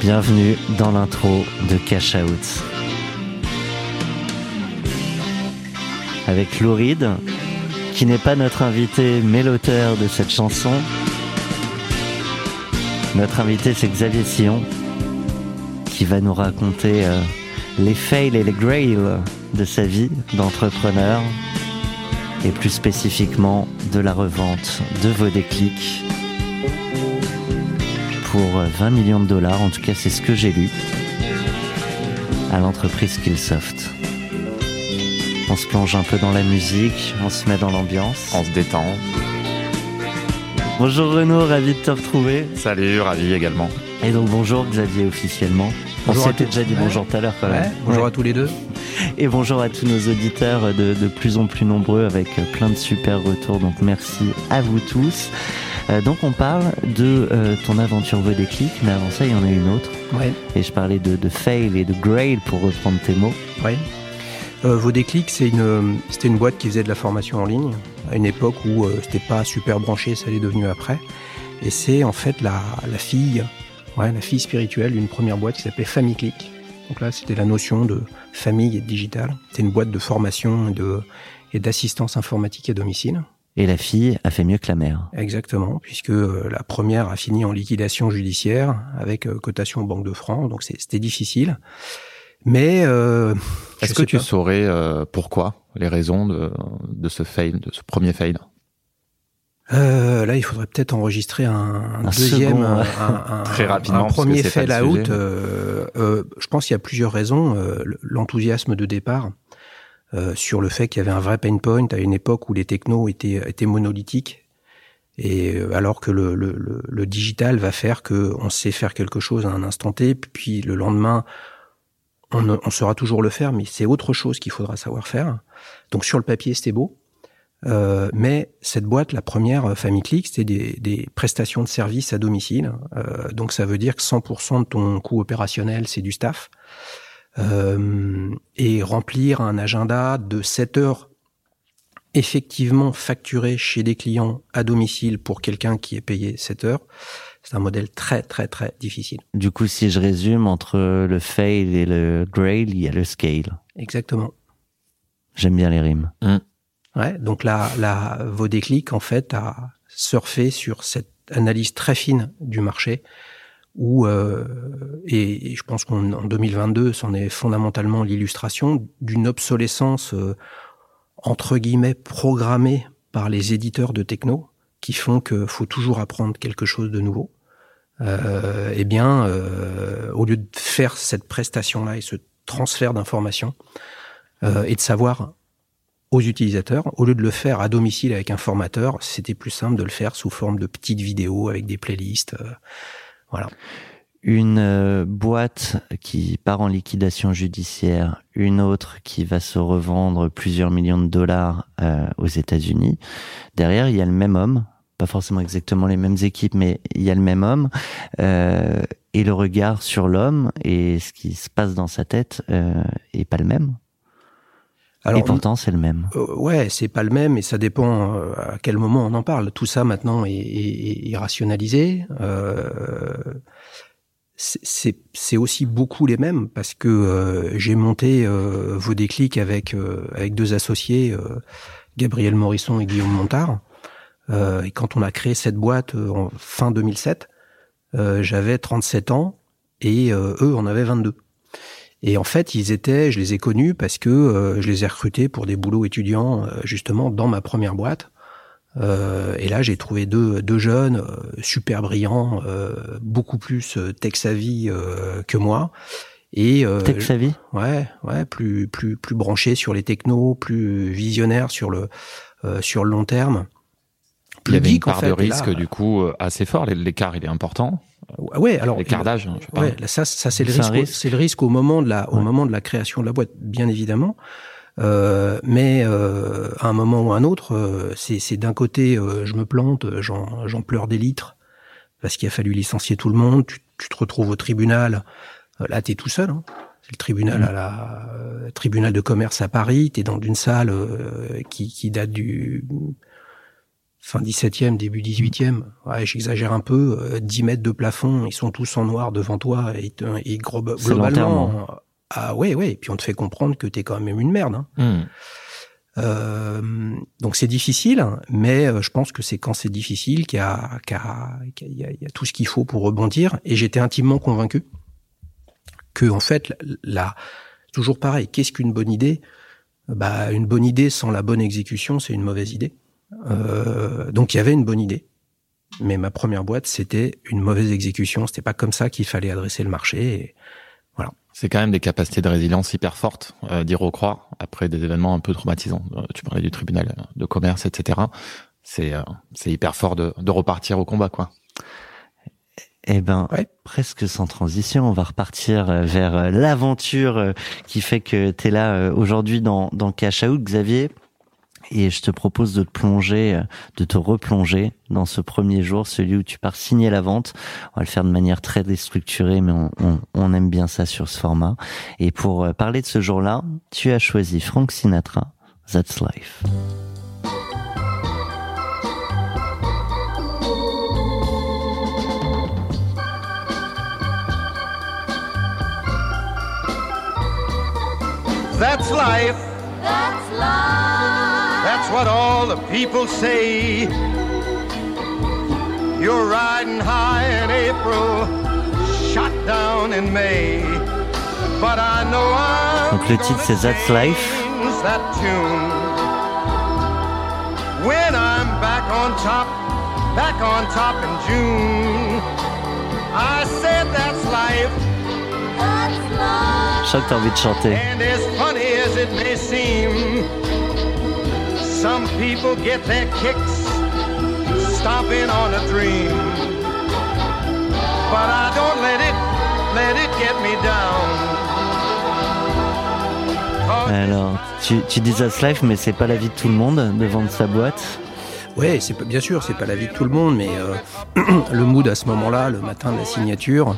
Bienvenue dans l'intro de Cash Out. Avec Louride, qui n'est pas notre invité mais l'auteur de cette chanson. Notre invité c'est Xavier Sillon, qui va nous raconter euh, les fails et les grails de sa vie d'entrepreneur et plus spécifiquement de la revente de vos déclics pour 20 millions de dollars, en tout cas c'est ce que j'ai lu, à l'entreprise Skillsoft. On se plonge un peu dans la musique, on se met dans l'ambiance. On se détend. Bonjour Renaud, ravi de te retrouver. Salut, ravi également. Et donc bonjour Xavier officiellement. Bonjour on s'était déjà dit bonjour tout à l'heure quand même. Ouais, bonjour Ouais. à tous les deux. Et bonjour à tous nos auditeurs de, de plus en plus nombreux avec plein de super retours. Donc merci à vous tous. Euh, donc on parle de euh, ton aventure vos déclics, mais avant ça il y en a une autre. Ouais, Et je parlais de, de fail et de grade pour reprendre tes mots. ouais. Euh, déclics, c'est une, c'était une boîte qui faisait de la formation en ligne à une époque où euh, c'était pas super branché, ça l'est devenu après. Et c'est en fait la, la fille, ouais, la fille spirituelle d'une première boîte qui s'appelait FamiClick. Donc là, c'était la notion de famille et de digital. C'était une boîte de formation et de et d'assistance informatique à domicile. Et la fille a fait mieux que la mère. Exactement, puisque euh, la première a fini en liquidation judiciaire avec euh, cotation aux banques de France, donc c'est- c'était difficile. Mais euh, Est-ce que tu pas. saurais euh, pourquoi, les raisons de, de ce fail, de ce premier fail? Euh, là, il faudrait peut-être enregistrer un, un Un deuxième, second, un, un- Très rapidement, premier fail out. euh, euh, je pense qu'il y a plusieurs raisons. Euh, L'enthousiasme de départ euh, sur le fait qu'il y avait un vrai pain point à une époque où les technos étaient, étaient monolithiques. Et euh, alors que le, le, le, le digital va faire que on sait faire quelque chose à un instant T, puis le lendemain, on, on saura toujours le faire, mais c'est autre chose qu'il faudra savoir faire. Donc sur le papier, c'était beau. Euh, mais cette boîte, la première euh, FamiClick, c'était des, des prestations de services à domicile. Euh, donc ça veut dire que 100% de ton coût opérationnel, c'est du staff. Euh, et remplir un agenda de 7 heures effectivement facturé chez des clients à domicile pour quelqu'un qui est payé 7 heures, c'est un modèle très très très difficile. Du coup, si je résume, entre le fail et le grade, il y a le scale. Exactement. J'aime bien les rimes. Ouais, donc là, là, vos déclics, en fait, à surfer sur cette analyse très fine du marché, où, euh, et, et je pense qu'en en 2022, c'en est fondamentalement l'illustration d'une obsolescence, euh, entre guillemets, programmée par les éditeurs de techno, qui font que faut toujours apprendre quelque chose de nouveau. Euh, eh bien, euh, au lieu de faire cette prestation-là et ce transfert d'informations, euh, et de savoir aux utilisateurs. Au lieu de le faire à domicile avec un formateur, c'était plus simple de le faire sous forme de petites vidéos avec des playlists. euh, Une euh, boîte qui part en liquidation judiciaire, une autre qui va se revendre plusieurs millions de dollars euh, aux États-Unis. Derrière, il y a le même homme, pas forcément exactement les mêmes équipes, mais il y a le même homme. euh, et le regard sur l'homme et ce qui se passe dans sa tête euh, est pas le même. Et pourtant, c'est le même. Euh, ouais, c'est pas le même et ça dépend euh, à quel moment on en parle. Tout ça maintenant est, est- est rationalisé. Euh, c'est- aussi beaucoup les mêmes parce que euh, j'ai monté euh, vos déclics avec euh, avec deux associés, euh, Gabriel Morisson et Guillaume Montard. Euh, et quand on a créé cette boîte euh, en fin 2007, euh, j'avais 37 ans et euh, eux en avaient 22. Et en fait, ils étaient, je les ai connus parce que euh, je les ai recrutés pour des boulots étudiants euh, justement dans ma première boîte. Euh, et là, j'ai trouvé deux, deux jeunes euh, super brillants, euh, beaucoup plus euh, tech savvy euh, que moi. Et euh, Tech savvy? Ouais, ouais, plus plus plus branchés sur les technos, plus visionnaires sur le euh, sur le long terme, il y avait une part fait. de là, risque du coup euh, assez fort. L'écart il est important. Ouais, alors L'écart d'âge, je sais pas. Ouais, là, ça, ça c'est le risque. C'est le risque au moment de la, au Ouais. moment de la création de la boîte, bien évidemment. Euh, mais euh, à un moment ou à un autre, euh, c'est c'est d'un côté, euh, je me plante, euh, j'en j'en pleure des litres parce qu'il a fallu licencier tout le monde. Tu, tu te retrouves au tribunal. Euh, là, t'es tout seul. Hein. C'est le tribunal à la euh, tribunal de commerce à Paris. T'es dans une salle euh, qui, qui date du fin 17e, début 18e. Ouais, j'exagère un peu. euh, 10 mètres de plafond, ils sont tous en noir devant toi et, te- et globalement. Ah ouais, ouais. Et puis on te fait comprendre que t'es quand même une merde. Hein. Hmm. Euh, donc c'est difficile, mais euh, je pense que c'est quand c'est difficile qu'il y a, qu'il y a- y a- tout ce qu'il faut pour rebondir. Et j'étais intimement convaincu que en fait, la- toujours pareil. Qu'est-ce qu'une bonne idée? Bah, une bonne idée sans la bonne exécution, c'est une mauvaise idée. Euh, donc il y avait une bonne idée, mais ma première boîte c'était une mauvaise exécution. C'était pas comme ça qu'il fallait adresser le marché. Et C'est quand même des capacités de résilience hyper fortes euh, d'y recroire après des événements un peu traumatisants. Euh, tu parlais du tribunal de commerce, etc. C'est euh, c'est hyper fort de, de repartir au combat, quoi. Eh ben, Ouais. presque sans transition, on va repartir vers l'aventure qui fait que tu es là aujourd'hui dans, dans Cash Out, Xavier. Et je te propose de te plonger, euh, de te replonger dans ce premier jour, celui où tu pars signer la vente. On va le faire de manière très déstructurée, mais on, on, on aime bien ça sur ce format. Et pour euh, parler de ce jour-là, tu as choisi Frank Sinatra, That's Life. That's life. That's life. That's what all the people say. You're riding high in April, shot down in May. But I know I'm Donc le titre, c'est That's Life. change that tune. When I'm back on top, back on top in June. I said that's life. That's life. Je sens envie de chanter. And as funny as it may seem, some people get their kicks stomping on a dream. But I don't let it, let it get me down. Alors, tu, tu dis That's Life, mais c'est pas la vie de tout le monde de vendre sa boîte. Ouais, c'est pas- bien sûr, c'est pas la vie de tout le monde, mais euh, le mood à ce moment-là, le matin de la signature,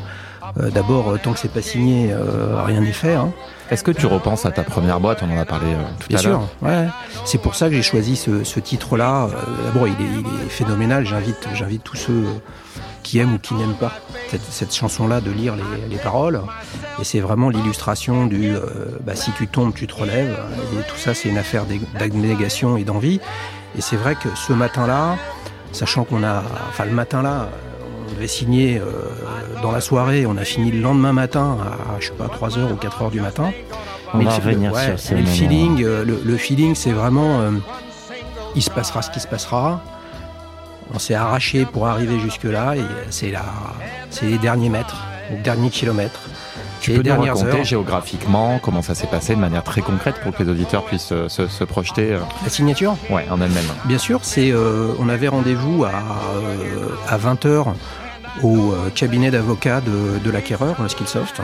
euh, d'abord, euh, tant que c'est pas signé, euh, rien n'est fait. Hein. Est-ce que tu repenses à ta première boîte On en a parlé euh, tout Bien à sûr, l'heure. ouais. C'est pour ça que j'ai choisi ce, ce titre-là. D'abord, il est, il est phénoménal. J'invite, j'invite tous ceux qui aiment ou qui n'aiment pas cette, cette chanson-là de lire les, les paroles. Et c'est vraiment l'illustration du bah, si tu tombes, tu te relèves. Et tout ça, c'est une affaire d'abnégation et d'envie. Et c'est vrai que ce matin-là, sachant qu'on a, enfin le matin-là, on devait signer euh, dans la soirée, on a fini le lendemain matin à, je sais pas, 3 heures ou 4 heures du matin. On Mais va le- revenir ouais, sur ce mais le feeling, euh, le, le feeling, c'est vraiment, euh, il se passera ce qui se passera. On s'est arraché pour arriver jusque là et c'est la, c'est les derniers mètres, les derniers kilomètres. Tu peux nous raconter heures. géographiquement comment ça s'est passé de manière très concrète pour que les auditeurs puissent se, se projeter La signature, ouais, en elle-même. bien sûr, c'est, euh, on avait rendez-vous à, euh, à 20 h au euh, cabinet d'avocats de, de l'acquéreur, le Skillsoft.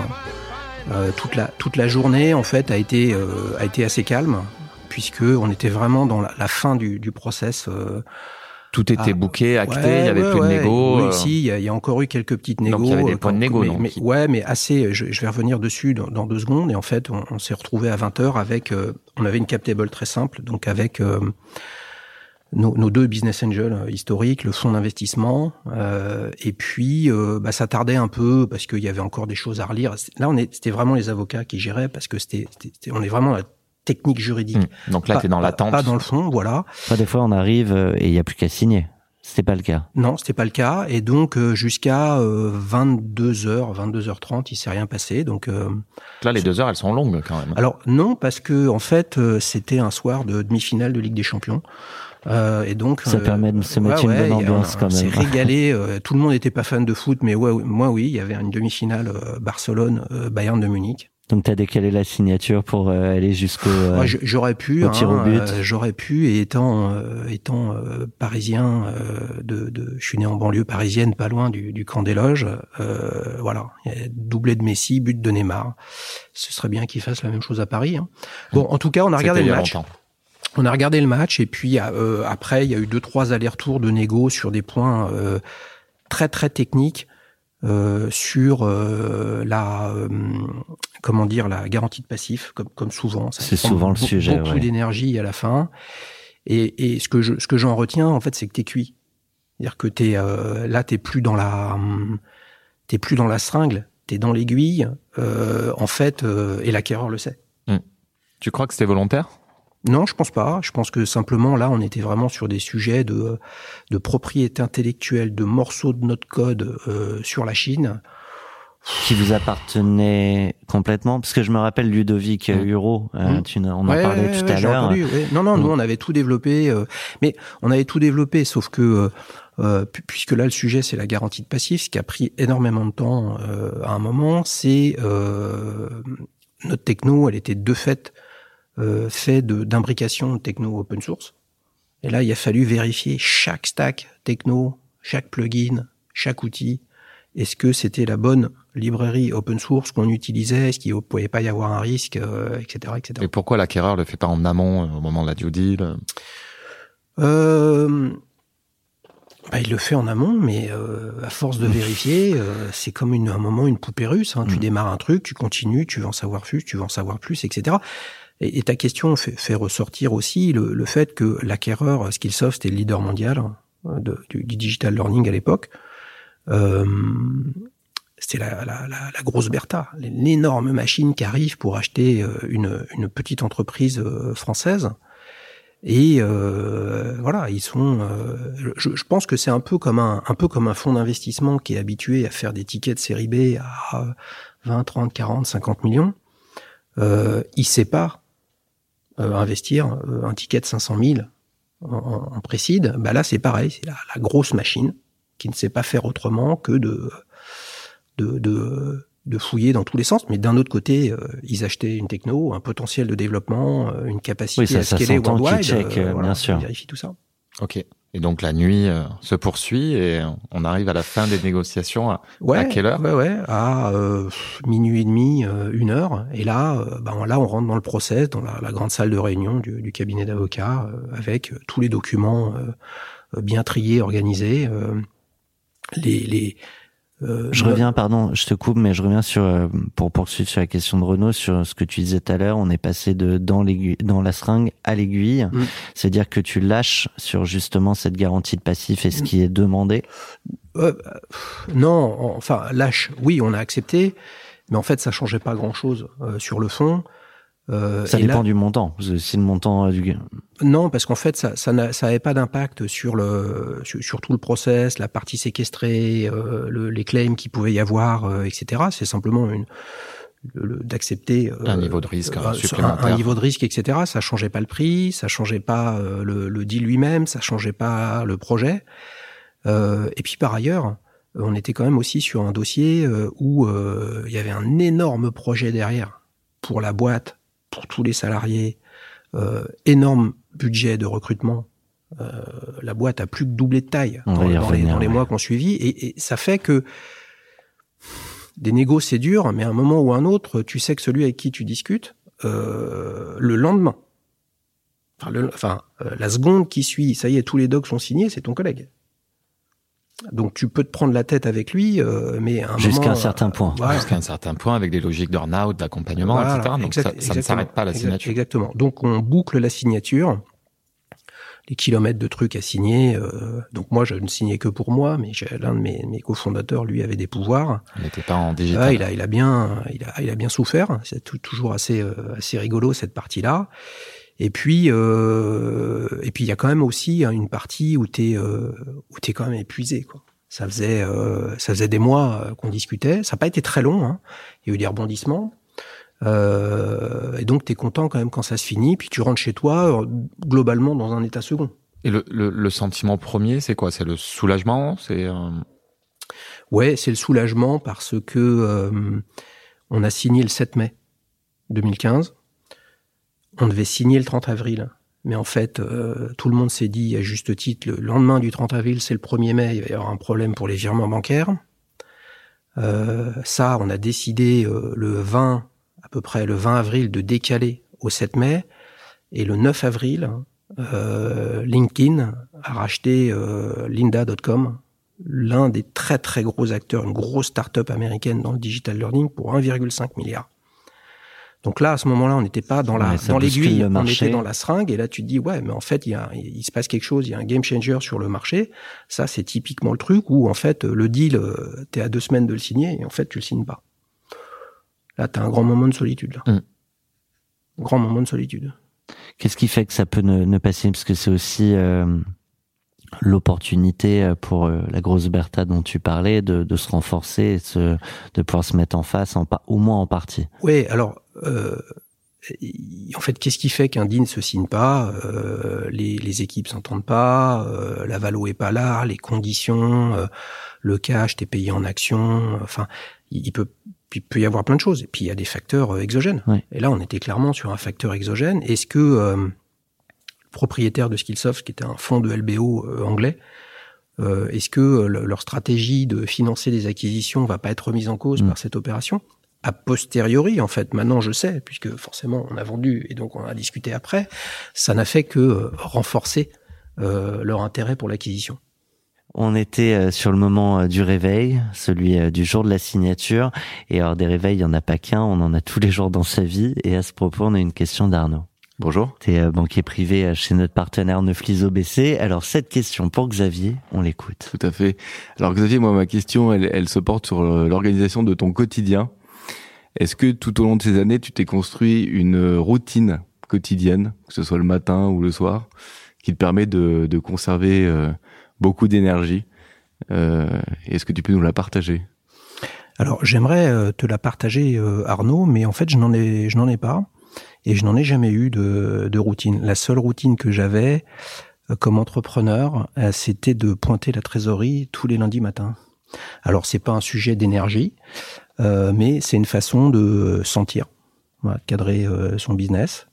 Euh, toute la toute la journée en fait a été euh, a été assez calme puisque on était vraiment dans la, la fin du, du process. euh, Tout était Ah, booké, acté, Ouais, il n'y avait ouais, plus de négo. Oui, euh, si, il y, a- il y a encore eu quelques petites négos. Donc, il y avait des euh, points de négo, mais- donc, mais- Ouais, mais assez. Je, je vais revenir dessus dans, dans deux secondes. Et en fait, on, on s'est retrouvé à 20 h avec. euh, on avait une cap table très simple, donc avec euh, nos, nos deux business angels euh, historiques, le fonds d'investissement, euh, et puis euh, bah, ça tardait un peu parce qu'il y avait encore des choses à relire. Là, on est, c'était vraiment les avocats qui géraient parce que c'était, c'était- on est vraiment dans la technique juridique. hmm. Donc là, Pas- tu es dans l'attente. Pas dans le fond, voilà. Pas des fois, on arrive euh, et il y a plus qu'à signer. C'était pas le cas. Non, c'était pas le cas. Et donc euh, jusqu'à 22h, 22h30, il s'est rien passé. Donc euh, Là, les deux heures, elles sont longues quand même. alors non parce que en fait euh, c'était un soir de demi-finale de Ligue des Champions. Euh, et donc Ça euh, permet de se mettre une bonne ambiance on- quand on s'est même. régalé. euh, tout le monde n'était pas fan de foot, mais ouais, moi oui, il y avait une demi-finale euh, Barcelone euh, Bayern de Munich. Donc t'as décalé la signature pour euh, aller jusqu'au. euh, j'aurais pu, au tir au hein, but. euh, j'aurais pu, et étant euh, étant euh, parisien, euh, de, de, je suis né en banlieue parisienne, pas loin du, du camp des loges. euh, voilà, Il y a doublé de Messi, but de Neymar. Ce serait bien qu'il fasse la même chose à Paris. hein. Bon, en tout cas, on a regardé le match. longtemps. On a regardé le match et puis euh, après il y a eu deux trois allers-retours de négo sur des points euh, très très techniques euh, sur euh, la euh, comment dire la garantie de passif comme comme souvent. C'est souvent le sujet, Beaucoup ouais. d'énergie à la fin. Et, et ce que je ce que j'en retiens en fait c'est que t'es cuit. C'est-à-dire que t'es euh, là t'es plus dans la hum, t'es plus dans la seringue, t'es dans l'aiguille. Euh, en fait euh, et l'acquéreur le sait. Tu crois que c'était volontaire? Non, je pense pas. Je pense que simplement là, on était vraiment sur des sujets de, de propriété intellectuelle, de morceaux de notre code euh, sur la Chine. qui vous appartenait complètement parce que je me rappelle Ludovic euh, Mm. Huro euh, Mm. tu, on en Ouais, parlait ouais, tout ouais, à l'heure. Non, non, nous on avait tout développé, euh, mais on avait tout développé, sauf que euh, pu- puisque là le sujet c'est la garantie de passif, ce qui a pris énormément de temps euh, à un moment, c'est euh, notre techno, elle était de fait euh, fait de d'imbrication techno open source. Et là, il a fallu vérifier chaque stack techno, chaque plugin, chaque outil. Est-ce que c'était la bonne librairie open source qu'on utilisait? Est-ce qu'il ne pouvait pas y avoir un risque, euh, etc., etc. Et pourquoi l'acquéreur le fait pas en amont, euh, au moment de la due deal? Euh bah, il le fait en amont, mais euh, à force de vérifier, euh, c'est comme une, un moment une poupée russe. Hein. Tu Mm. démarres un truc, tu continues, tu veux en savoir plus, tu veux en savoir plus, etc. Et, ta question fait, ressortir aussi le, fait que l'acquéreur, Skillsoft, était le leader mondial de- du, digital learning à l'époque. Euh, c'était la, grosse Bertha, l'énorme machine qui arrive pour acheter euh, une, petite entreprise euh, française. Et euh, voilà, ils sont. je, pense que c'est un peu comme un, fonds d'investissement qui est habitué à faire des tickets de série B à 20, 30, 40, 50 millions. Euh, il euh, investir euh, un ticket de 500 000 en, en, en précide. Bah là, c'est pareil, c'est la, la grosse machine qui ne sait pas faire autrement que de de, de, de fouiller dans tous les sens. Mais d'un autre côté, euh, ils achetaient une techno, un potentiel de développement, euh, une capacité Oui, ça- à scaler worldwide. checkent, euh, bien sûr. Ils vérifient tout ça. Ok. Et donc la nuit euh, se poursuit et on arrive à la fin des négociations. À... Ouais, À quelle heure? Ouais, ouais, à euh, minuit et demi, euh, une heure. Et là, ben là, on rentre dans le process, dans la, la grande salle de réunion du, du cabinet d'avocats, euh, avec tous les documents bien triés, organisés. euh, les, les euh, Je reviens, pardon, je te coupe, mais je reviens sur euh, pour poursuivre sur la question de Renault, sur ce que tu disais tout à l'heure. On est passé de dans l'aiguille, dans la seringue à l'aiguille. Mm. C'est-à-dire que tu lâches sur justement cette garantie de passif et ce Mm. qui est demandé. Euh, pff, non, enfin, lâche, oui, on a accepté, mais en fait, ça changeait pas grand-chose euh, sur le fond. Euh, Ça dépend là- du montant. Si le montant du Non, parce qu'en fait, ça, ça n'a- ça avait pas d'impact sur le, sur, sur tout le process, la partie séquestrée, euh, le- les claims qu'il pouvait y avoir, euh, etc. C'est simplement une le- le- d'accepter euh, Un niveau de risque, euh, supplémentaire. un, un niveau de risque, etc. Ça changeait pas le prix, ça changeait pas euh, le, le deal lui-même, ça changeait pas le projet. Euh, et puis par ailleurs, on était quand même aussi sur un dossier euh, où euh, il y avait un énorme projet derrière pour la boîte, pour tous les salariés, euh, énorme budget de recrutement. Euh, la boîte a plus que doublé de taille dans, les, revenir, dans les ouais. mois qu'on suivi, et, et ça fait que des négos c'est dur, mais à un moment ou un autre, tu sais que celui avec qui tu discutes, euh, le lendemain, enfin, le- enfin la seconde qui suit, ça y est, tous les docs sont signés, c'est ton collègue. Donc tu peux te prendre la tête avec lui, euh, mais Jusqu'à un certain point. voilà. Jusqu'à un certain point avec des logiques de out d'accompagnement, Voilà, etc. Donc exact- ça, ça ne exactement. s'arrête pas la signature. Exactement. Donc on boucle la signature, les kilomètres de trucs à signer. euh, donc moi je ne signais que pour moi, mais j'ai- l'un de mes, mes cofondateurs lui avait des pouvoirs. On n'était pas en digital. Ah, il a, il a bien, il a, il a bien souffert. C'est tou- toujours assez, euh, assez rigolo cette partie-là. Et puis, euh, et puis il y a quand même aussi hein, une partie où t'es, euh, où t'es quand même épuisé, quoi. Ça faisait, euh, ça faisait des mois euh, qu'on discutait. Ça n'a pas été très long. Hein. Il y a eu des rebondissements. Euh, et donc t'es content quand même quand ça se finit. Puis tu rentres chez toi euh, globalement dans un état second. Et le, le, le sentiment premier, c'est quoi? C'est le soulagement? C'est euh, Ouais, c'est le soulagement parce que euh, on a signé le 7 mai. 2015. On devait signer le 30 avril. Mais en fait, euh, tout le monde s'est dit, à juste titre, le lendemain du 30 avril, c'est le 1er mai, il va y avoir un problème pour les virements bancaires. Euh, ça, on a décidé euh, le 20, à peu près le 20 avril, de décaler au 7 mai. Et le 9 avril, euh, LinkedIn a racheté euh, Lynda.com, l'un des très très gros acteurs, une grosse start-up américaine dans le digital learning pour 1,5 milliard. Donc là, à ce moment-là, on n'était pas dans la Ouais, ça dans bouscule l'aiguille, le on était dans la seringue. Et là, tu te dis ouais, mais en fait, il y a, il se passe quelque chose, il y a un game changer sur le marché. Ça, c'est typiquement le truc où en fait, le deal, euh, t'es à deux semaines de le signer et en fait, tu le signes pas. Là, t'as un grand moment de solitude. Là. Mm. Grand moment de solitude. Qu'est-ce qui fait que ça peut ne, ne pas signer? Parce que c'est aussi euh, l'opportunité euh, pour euh, la grosse Bertha dont tu parlais de, de se renforcer, et de, se- de pouvoir se mettre en face, en, au moins en partie. Oui, alors, euh, en fait, qu'est-ce qui fait qu'un deal ne se signe pas Euh, les, les équipes s'entendent pas, euh, la valo est pas là, les conditions, euh, le cash, t'es payé en action, enfin, il, il peut il peut y avoir plein de choses. Et puis il y a des facteurs exogènes. Ouais. Et là, on était clairement sur un facteur exogène. Est-ce que euh, le propriétaire de Skillsoft, qui était un fonds de LBO euh, anglais, euh, est-ce que euh, le- leur stratégie de financer des acquisitions va pas être remise en cause Mm. par cette opération? A posteriori, en fait, maintenant je sais, puisque forcément on a vendu et donc on a discuté après, ça n'a fait que renforcer euh, leur intérêt pour l'acquisition. On était sur le moment du réveil, celui du jour de la signature. Et alors des réveils, il y en a pas qu'un, on en a tous les jours dans sa vie. Et à ce propos, on a une question d'Arnaud. Bonjour. Tu es banquier privé euh, chez notre partenaire Neuflis OBC. Alors cette question pour Xavier, on l'écoute. Tout à fait. Alors Xavier, moi ma question, elle, elle se porte sur euh, l'organisation de ton quotidien. Est-ce que tout au long de ces années, tu t'es construit une euh, routine quotidienne, que ce soit le matin ou le soir, qui te permet de, de conserver euh, beaucoup d'énergie euh, Est-ce que tu peux nous la partager? Alors j'aimerais euh, te la partager, euh, Arnaud, mais en fait je n'en ai, je n'en ai pas et je n'en ai jamais eu de, de routine. La seule routine que j'avais euh, comme entrepreneur, euh, c'était de pointer la trésorerie tous les lundis matins. Alors c'est pas un sujet d'énergie, euh, mais c'est une façon de sentir, voilà, de cadrer euh, son business.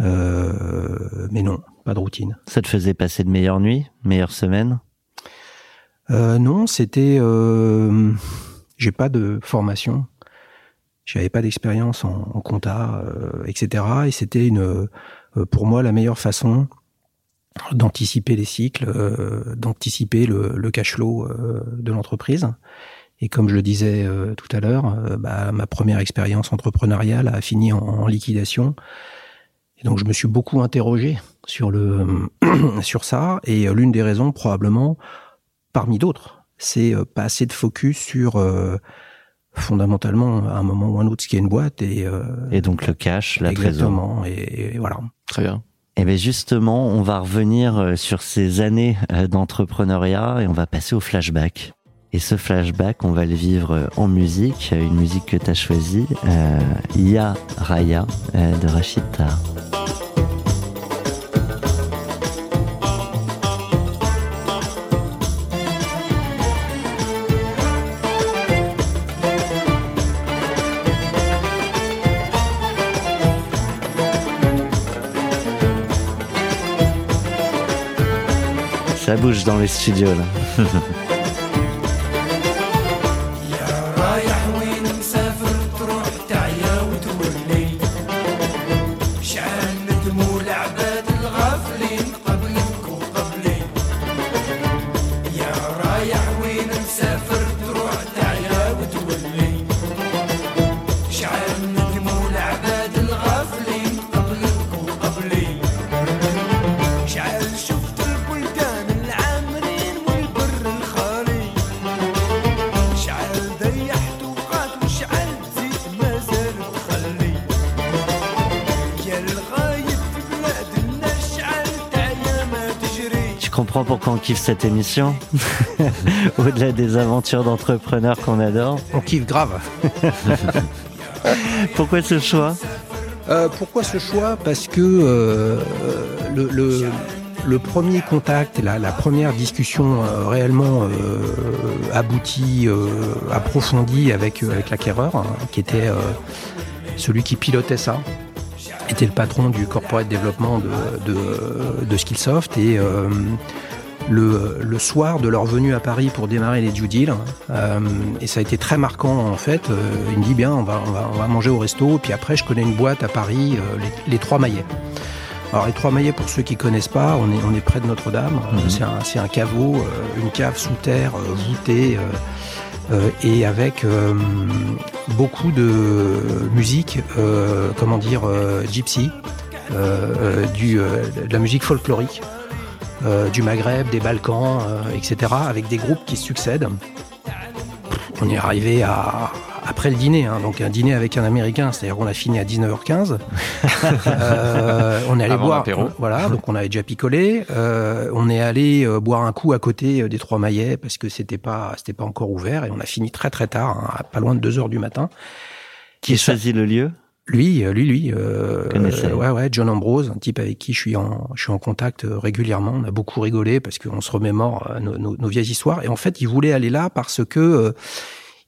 Euh, mais non, pas de routine. Ça te faisait passer de meilleures nuits, meilleures semaines? Euh, non, c'était. Euh, j'ai pas de formation. J'avais pas d'expérience en, en compta, euh, etc. Et c'était une, euh, pour moi, la meilleure façon d'anticiper les cycles, euh, d'anticiper le, le cash flow euh, de l'entreprise. Et comme je le disais euh, tout à l'heure, euh, bah, ma première expérience entrepreneuriale a fini en, en liquidation. Et donc je me suis beaucoup interrogé sur le sur ça. Et euh, l'une des raisons, probablement, parmi d'autres, c'est pas assez de focus sur fondamentalement à un moment ou un autre ce qui est une boîte et, euh, Et donc le cash, la trésorerie. exactement et, et voilà. Très bien. Eh bien justement, on va revenir euh, sur ces années euh, d'entrepreneuriat et on va passer au flashback. Et ce flashback, on va le vivre en musique, une musique que tu as choisie, euh, Ya Raya de Rachid Taha. Ça bouge dans les studios là. kiffe cette émission Au-delà des aventures d'entrepreneurs qu'on adore. On kiffe grave. Pourquoi ce choix? Euh, pourquoi ce choix? Parce que euh, le, le, le premier contact, la, la première discussion euh, réellement aboutie, approfondie avec, avec l'acquéreur, hein, qui était celui qui pilotait ça était le patron du corporate développement de, de, de Skillsoft et le, le soir de leur venue à Paris pour démarrer les due deals, euh, et ça a été très marquant en fait, euh, il me dit bien on va, on, va, on va manger au resto, puis après je connais une boîte à Paris, euh, les, les Trois Maillets. Alors les Trois Maillets, pour ceux qui connaissent pas, on est, on est près de Notre-Dame, Mhm. c'est un, caveau, une cave sous terre, voûtée, et avec beaucoup de musique, comment dire, gypsy, du, de la musique folklorique, euh, du Maghreb, des Balkans, euh, etc., avec des groupes qui se succèdent. On est arrivé à après le dîner, hein, donc un dîner avec un Américain, c'est-à-dire qu'on a fini à 19h15. Euh, on est allé Avant boire, l'apéro. voilà, donc on avait déjà picolé. Euh, on est allé euh, boire un coup à côté des Trois Maillets parce que c'était pas c'était pas encore ouvert et on a fini très très tard, hein, à pas loin de 2 heures du matin. Qui Et ça- choisit le lieu? Lui, euh, lui, lui, euh, euh, ouais, ouais, John Ambrose, un type avec qui je suis en, je suis en contact euh, régulièrement. On a beaucoup rigolé parce qu'on se remémore euh, nos, nos- nos vieilles histoires. Et en fait, il voulait aller là parce que euh,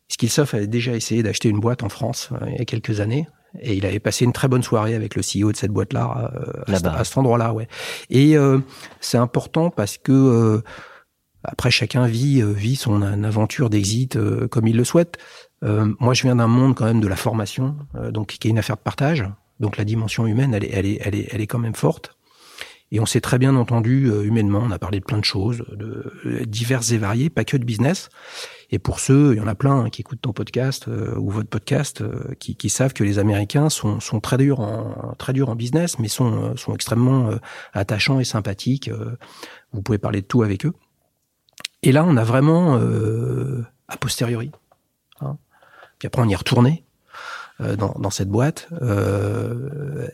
Skillsoft avait déjà essayé d'acheter une boîte en France euh, il y a quelques années. Et il avait passé une très bonne soirée avec le CEO de cette boîte-là, à, à cet endroit-là, ouais. Et euh, c'est important parce que euh, après chacun vit vit son aventure d'exit euh, comme il le souhaite. Euh, moi, je viens d'un monde quand même de la formation, euh, donc qui est une affaire de partage. Donc la dimension humaine, elle est, elle est, elle est, elle est quand même forte. Et on s'est très bien entendu euh, humainement. On a parlé de plein de choses, de euh, diverses et variées, pas que de business. Et pour ceux, il y en a plein hein, qui écoutent ton podcast euh, ou votre podcast, qui, qui savent que les Américains sont, sont très durs en très durs en business, mais sont sont extrêmement attachants et sympathiques. vous pouvez parler de tout avec eux. Et là, on a vraiment a posteriori. Hein. Puis après, on y est retourné euh, dans, dans cette boîte. Euh,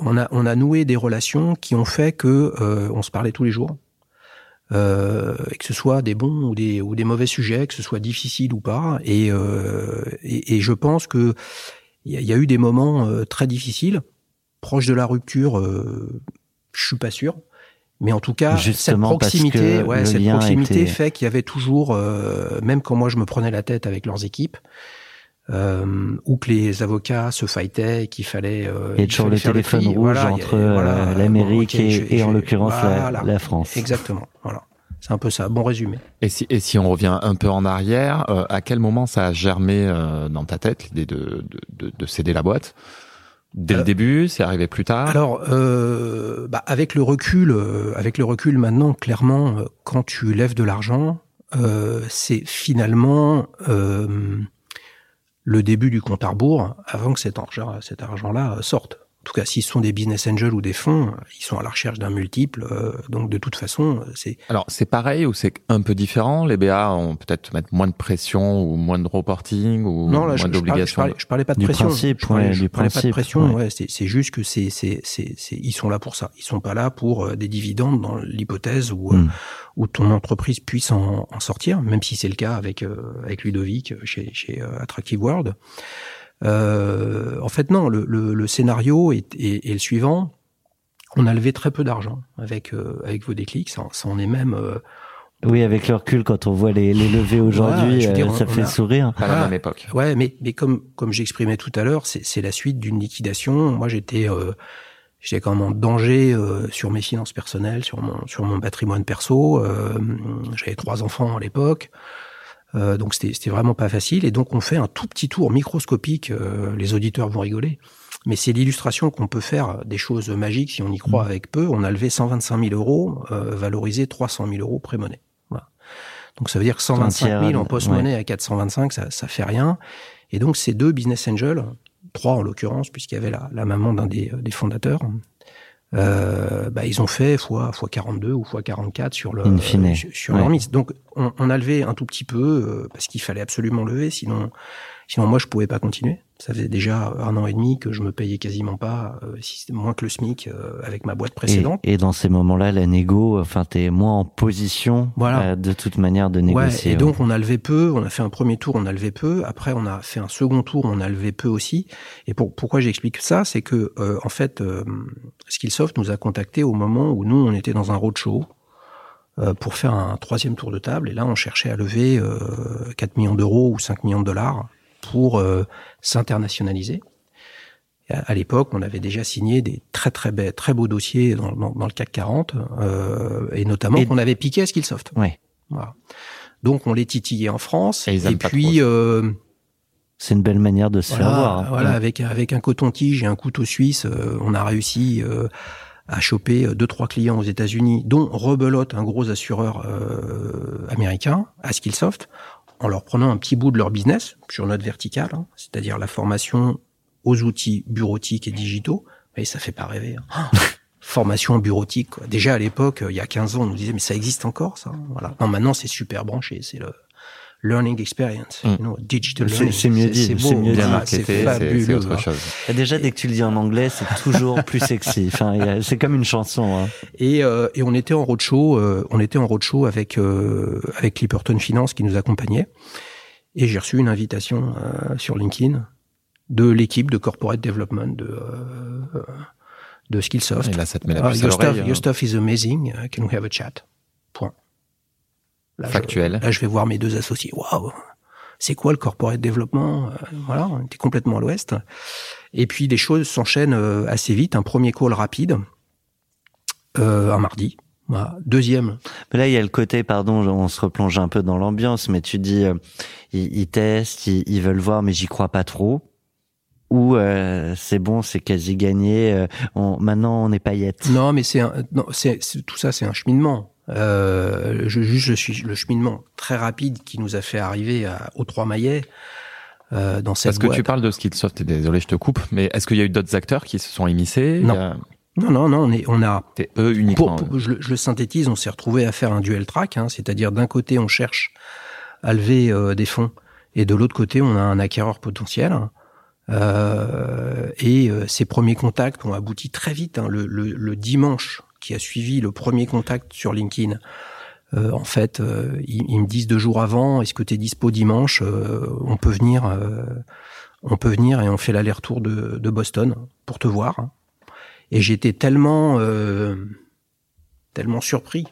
on a on a noué des relations qui ont fait que euh, on se parlait tous les jours. Euh, et que ce soit des bons ou des ou des mauvais sujets, que ce soit difficile ou pas, et euh, et, et je pense que il y, a- il y a eu des moments euh, très difficiles, proches de la rupture. Euh, je suis pas sûr, mais en tout cas Justement, cette proximité, ouais, cette proximité était- fait qu'il y avait toujours, euh, même quand moi je me prenais la tête avec leurs équipes, euh, ou que les avocats se fightaient et qu'il fallait. Euh, Il y a il toujours le téléphone rouge Voilà, entre euh, voilà, l'Amérique et, et en l'occurrence la- voilà. la, France. Exactement. Voilà. C'est un peu ça. Bon résumé. Et si, et si on revient un peu en arrière, euh, à quel moment ça a germé euh, dans ta tête l'idée de, de, de, de céder la boîte? Dès le Alors- début, c'est arrivé plus tard? Alors, euh, bah, avec le recul, euh, avec le recul maintenant, clairement, euh, quand tu lèves de l'argent, euh, c'est finalement euh, le début du compte à rebours avant que cet argent, argent-là euh, sorte. En tout cas, s'ils sont des business angels ou des fonds, ils sont à la recherche d'un multiple. euh, donc, de toute façon, c'est Alors, c'est pareil ou c'est un peu différent? Les BA ont peut-être mettre moins de pression ou moins de reporting ou non là, je, moins parlais, je, d'obligations? parlais, je parlais pas de Du pression. principe, je parlais, ouais, je du parlais pas de pression. ouais. Ouais, c'est c'est juste que c'est c'est c'est c'est ils sont là pour ça. Ils sont pas là pour euh, des dividendes dans l'hypothèse où euh, Mm. où ton entreprise puisse en, en sortir, même si c'est le cas avec euh, avec Ludovic chez chez euh, Attractive World. Euh, en fait, non. Le, le, le scénario est, est, est le suivant. On a levé très peu d'argent avec euh, avec vos déclics. Ça, ça en est même euh, Oui, avec le recul, quand on voit les, les levées aujourd'hui, je veux dire, euh, ça on fait a- sourire. à la Ah. même époque. Ouais, mais mais comme comme j'exprimais tout à l'heure, c'est c'est la suite d'une liquidation. Moi, j'étais euh, j'étais quand même en danger euh, sur mes finances personnelles, sur mon sur mon patrimoine perso. Euh, J'avais trois enfants à l'époque. Euh, donc c'était vraiment pas facile et donc on fait un tout petit tour microscopique. euh, les auditeurs vont rigoler, mais c'est l'illustration qu'on peut faire des choses magiques si on y croit avec peu. On a levé 125 000 euros, euh, valorisé 300 000 euros pré-monnaie. Voilà. Donc ça veut dire que 125 000 en ouais. post-monnaie à 425, ça ça fait rien. Et donc ces deux business angels, trois en l'occurrence, puisqu'il y avait la, la maman d'un des, des fondateurs, euh, bah, ils ont fait fois, fois 42 ou fois 44 sur, le, In fine. euh, sur, sur Ouais. leur mise. Donc on, on a levé un tout petit peu euh, parce qu'il fallait absolument lever, sinon, sinon moi je pouvais pas continuer. Ça faisait déjà un an et demi que je me payais quasiment pas, euh, si c'était moins que le SMIC euh, avec ma boîte Et, précédente. et dans ces moments-là, la négo, enfin, t'es moins en position, Voilà. euh, de toute manière, de Ouais, négocier. et ouais. donc on a levé peu, on a fait un premier tour, on a levé peu, après on a fait un second tour, on a levé peu aussi. Et pour, pourquoi j'explique ça, c'est que euh, en fait, euh, Skillsoft nous a contactés au moment où nous on était dans un roadshow euh, pour faire un troisième tour de table, et là on cherchait à lever euh, 4 millions d'euros ou 5 millions de dollars pour euh, s'internationaliser. À l'époque, on avait déjà signé des très très be- très beaux dossiers dans, dans- dans le CAC 40, euh, et notamment Et- qu'on avait piqué à Skillsoft. Ouais. Voilà. Donc on les titillait en France, Et et, puis euh, C'est une belle manière de se voilà, faire voir. hein. voilà, Ouais. avec avec un coton-tige et un couteau suisse, euh, on a réussi euh, à choper euh, deux trois clients aux États-Unis, dont Rebelote, un gros assureur euh, américain, à Skillsoft, en leur prenant un petit bout de leur business sur notre verticale, hein, c'est-à-dire la formation aux outils bureautiques et digitaux. Et ça fait pas rêver. hein. Formation bureautique. Quoi. Déjà à l'époque, euh, il y a 15 ans, on nous disait mais ça existe encore ça. Voilà. Non, maintenant c'est super branché. C'est le learning experience, Mm. you know, digital C'est- learning. c'est mieux dit, C'est beau, mieux marketé, c'est fabuleux. autre hein. chose. Et déjà, dès que tu le dis en anglais, c'est toujours plus sexy. Enfin, il y a- c'est comme une chanson. Hein. Et, euh, et on était en roadshow, euh, on était en roadshow avec euh, avec Clipperton Finance qui nous accompagnait. Et j'ai reçu une invitation euh, sur LinkedIn de l'équipe de corporate development de euh, de Skillsoft. Et là, ça te met la Ah, puce à your, stuff, l'oreille. your euh, stuff is amazing. uh, Can we have a chat? Point. Là, je- Factuel. là, je vais voir mes deux associés. Waouh, c'est quoi le corporate development Euh, Voilà, on était complètement à l'ouest. Et puis les choses s'enchaînent euh, assez vite. Un premier call rapide, euh, un mardi. Voilà. Deuxième, Mais là, il y a le côté, pardon, on se replonge un peu dans l'ambiance, mais tu dis, euh, ils, ils testent, ils, ils veulent voir, mais j'y crois pas trop. Ou euh, c'est bon, c'est quasi gagné. euh, on, maintenant, on est paillettes. Non, mais c'est un- non, c'est c'est- tout ça, c'est un cheminement. Euh, je juste je suis le cheminement très rapide qui nous a fait arriver à, aux trois maillets euh, dans cette Parce que tu parles de Skillsoft, désolé, je te coupe, mais est-ce qu'il y a eu d'autres acteurs qui se sont immiscés? Non. A- Non, non, non, on est, on a C'était eux uniquement. Pour, pour- je, le- je le synthétise, on s'est retrouvé à faire un duel track, hein, c'est-à-dire d'un côté on cherche à lever euh, des fonds et de l'autre côté on a un acquéreur potentiel. Euh, et euh, ces premiers contacts ont abouti très vite. hein. le, le- le dimanche qui a suivi le premier contact sur LinkedIn, euh, en fait, euh, ils, ils me disent deux jours avant, est-ce que tu es dispo dimanche Euh, On peut venir, euh, on peut venir et on fait l'aller-retour de, de Boston pour te voir. Et j'étais tellement, euh, tellement surpris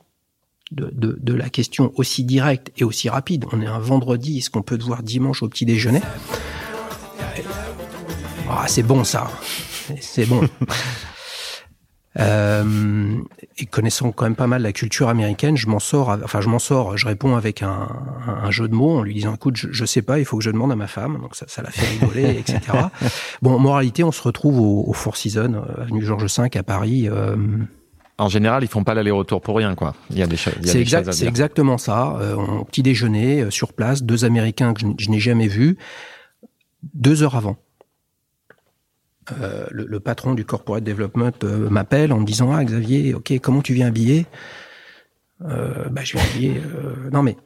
de, de, de la question aussi directe et aussi rapide. On est un vendredi, est-ce qu'on peut te voir dimanche au petit déjeuner? Ah, c'est bon ça, c'est bon. Euh, et connaissant quand même pas mal la culture américaine, je m'en sors, enfin je m'en sors, je réponds avec un, jeu de mots en lui disant écoute, je, je sais pas, il faut que je demande à ma femme, donc ça, ça l'a fait rigoler, etc. Bon, moralité, on se retrouve au, au Four Seasons, euh, avenue Georges V à Paris. euh, En général, ils font pas l'aller-retour pour rien, quoi. Il y a des, cho- y a des exact, choses c'est exactement ça. Euh, on- petit déjeuner euh, sur place, deux Américains que je n'ai jamais vus, deux heures avant. Euh, le, le patron du corporate development euh, m'appelle en me disant ah Xavier, ok, comment tu viens habiller euh, Bah je viens habiller. euh, non mais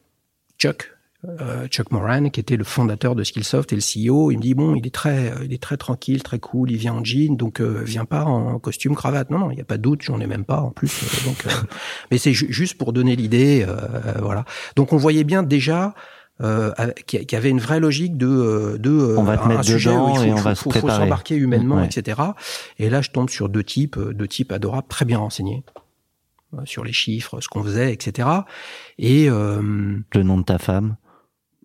Chuck. euh, Chuck Moran, qui était le fondateur de Skillsoft et le CEO, il me dit bon, il est très, il est très tranquille, très cool, il vient en jean, donc viens pas en costume cravate. Non, non, il n'y a pas de doute, j'en ai même pas en plus. donc, mais c'est ju- juste pour donner l'idée, voilà. Donc on voyait bien déjà euh, qu'il y avait une vraie logique de, euh, de euh, On va te un mettre sujet où il faut, et on faut- va se faut- s'embarquer humainement, Ouais. etc. Et là, je tombe sur deux types, euh, deux types adorables, très bien renseignés sur les chiffres, ce qu'on faisait, etc. Et euh, Le nom de ta femme.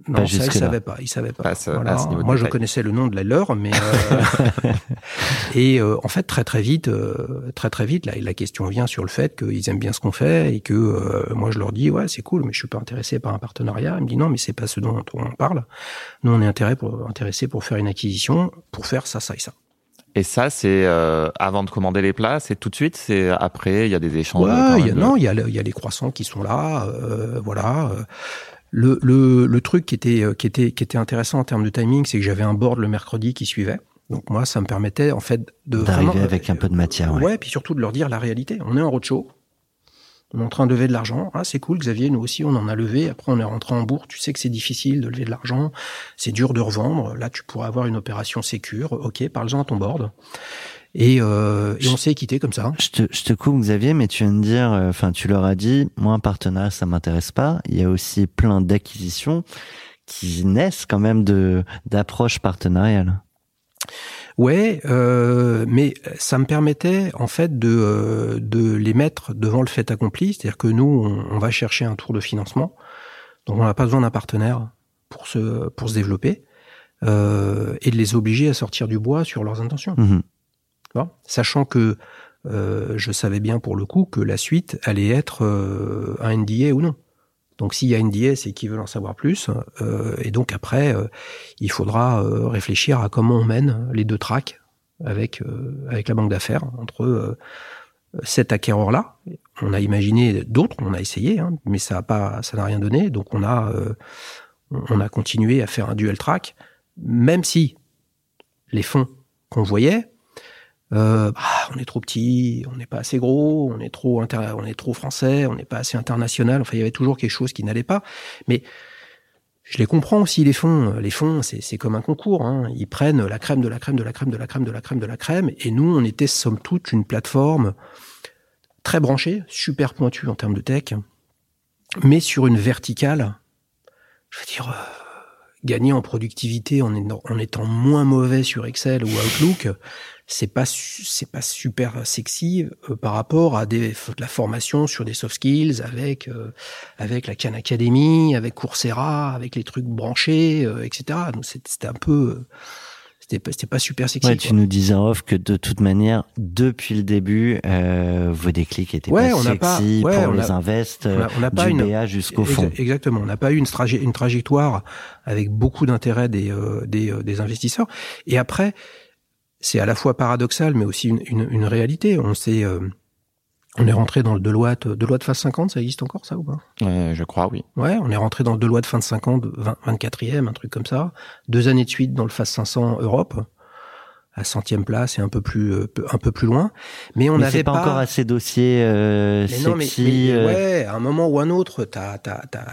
Non, Pas ça, il jusque-là. savait pas, il savait pas. Pas ce- Voilà. Moi, je détail. connaissais le nom de la leur, mais euh, et euh, en fait, très très vite, euh, très très vite, la, la question vient sur le fait qu'ils aiment bien ce qu'on fait et que euh, moi, je leur dis ouais, c'est cool, mais je suis pas intéressé par un partenariat. Ils me disent non, mais c'est pas ce dont on parle. Nous, on est intéressé pour intéressé pour faire une acquisition, pour faire ça, ça et ça. Et ça, c'est euh, avant de commander les plats, c'est tout de suite, c'est après, il y a des échanges. Ouais, y a, de- non, il y a, y a les croissants qui sont là, euh, voilà. Le, le, le truc qui était, euh, qui, était, qui était intéressant en termes de timing, c'est que j'avais un board le mercredi qui suivait. Donc moi, ça me permettait en fait de D'arriver avec un peu de matière, ouais. Ouais, puis surtout de leur dire la réalité. On est en roadshow. On est en train de lever de l'argent. Ah, c'est cool, Xavier. Nous aussi, on en a levé. Après, on est rentré en bourse. Tu sais que c'est difficile de lever de l'argent. C'est dur de revendre. Là, tu pourrais avoir une opération sécure. Ok, parle-en à ton board. Et, euh, et on s'est quitté comme ça. Je te, je te coupe Xavier, mais tu viens de dire, euh, enfin tu leur as dit, moi un partenariat ça m'intéresse pas. Il y a aussi plein d'acquisitions qui naissent quand même de d'approches partenariales. Ouais, euh, mais ça me permettait en fait de, euh, de les mettre devant le fait accompli, c'est-à-dire que nous, on, on va chercher un tour de financement, donc on n'a pas besoin d'un partenaire pour se pour se développer euh, et de les obliger à sortir du bois sur leurs intentions. Mhm. Sachant que euh, je savais bien pour le coup que la suite allait être euh, un NDA ou non. Donc s'il y a NDA, c'est qu'ils veulent en savoir plus. Euh, et donc après, euh, il faudra euh, réfléchir à comment on mène les deux tracks avec euh, avec la banque d'affaires entre cet acquéreur-là. On a imaginé d'autres, on a essayé, hein, mais ça a pas, ça n'a rien donné. Donc on a on a continué à faire un dual track, même si les fonds qu'on voyait euh, bah, on est trop petit, on n'est pas assez gros, on est trop inter- on est trop français, on n'est pas assez international. Enfin, il y avait toujours quelque chose qui n'allait pas. Mais je les comprends aussi les fonds. Les fonds, c'est comme un concours. Hein. Ils prennent la crème de la crème de la crème de la crème de la crème de la crème. Et nous, on était somme toute une plateforme très branchée, super pointue en termes de tech, mais sur une verticale. Je veux dire. euh, Gagner en productivité en étant moins mauvais sur Excel ou Outlook, c'est pas c'est pas super sexy euh, par rapport à des de la formation sur des soft skills avec euh, avec la Khan Academy, avec Coursera, avec les trucs branchés, euh, etc. Donc c'était un peu euh, c'était pas c'était pas super sexy. Ouais, tu nous disais en off que de toute manière, depuis le début, euh, vos déclics étaient Ouais, pas on n'a pas- sexy ouais, pour on les a- invests, pas du une- BA jusqu'au fond. Exactement. On n'a pas eu une, traje- une trajectoire avec beaucoup d'intérêt des, euh, des, euh, des investisseurs. Et après, c'est à la fois paradoxal, mais aussi une, une, une réalité. On s'est, euh, on est rentré dans le Deloitte, Deloitte phase 50, ça existe encore ça ou pas? Euh, je crois, oui. Ouais, on est rentré dans le Deloitte phase 50, 20, 24e, un truc comme ça. Deux années de suite dans le phase 500 Europe, à centième place et un peu plus, euh, un peu plus loin. Mais on n'avait c'est pas, encore assez dossier euh, mais non, mais, sexy. mais, euh, ouais, à un moment ou un autre, t'as, t'as, t'as,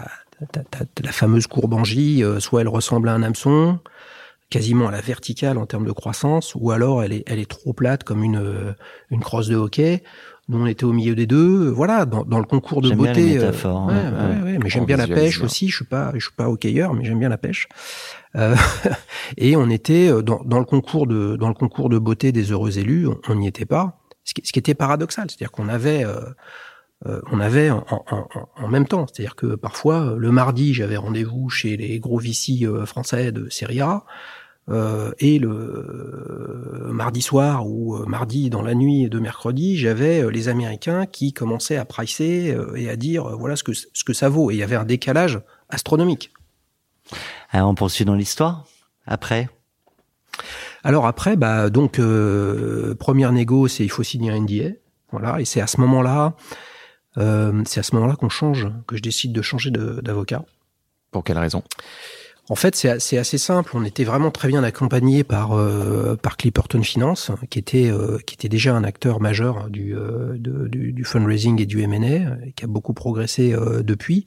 la fameuse courbe euh, soit elle ressemble à un hameçon, quasiment à la verticale en termes de croissance, ou alors elle est, elle est trop plate comme une, euh, une crosse de hockey. Nous, on était au milieu des deux. Voilà, dans, dans le concours de J'aime bien beauté. les euh, ouais, ouais, ouais, ouais. mais j'aime bien la pêche bien. aussi. Je suis pas, je suis pas hockeyeur, mais j'aime bien la pêche. Euh, et on était euh, dans, dans le concours de, dans le concours de beauté des heureux élus. On n'y était pas. Ce qui, ce qui était paradoxal, c'est-à-dire qu'on avait euh, euh, on avait en, en- en- en même temps. C'est-à-dire que parfois, le mardi, j'avais rendez-vous chez les gros vicis français de Serie A. euh, et le euh, mardi soir ou euh, mardi dans la nuit de mercredi, j'avais euh, les Américains qui commençaient à pricer euh, et à dire euh, voilà ce que ce que ça vaut. Et il y avait un décalage astronomique. Ah, on poursuit dans l'histoire après? Alors après, bah donc euh, première négo, c'est il faut signer un NDA, voilà, et c'est à ce moment-là, euh, c'est à ce moment-là qu'on change, que je décide de changer d'avocat. Pour quelle raison? En fait, c'est assez simple. On était vraiment très bien accompagné par euh, par Clipperton Finance, qui était euh, qui était déjà un acteur majeur du euh, du, du fundraising et du M&A, et qui a beaucoup progressé euh, depuis.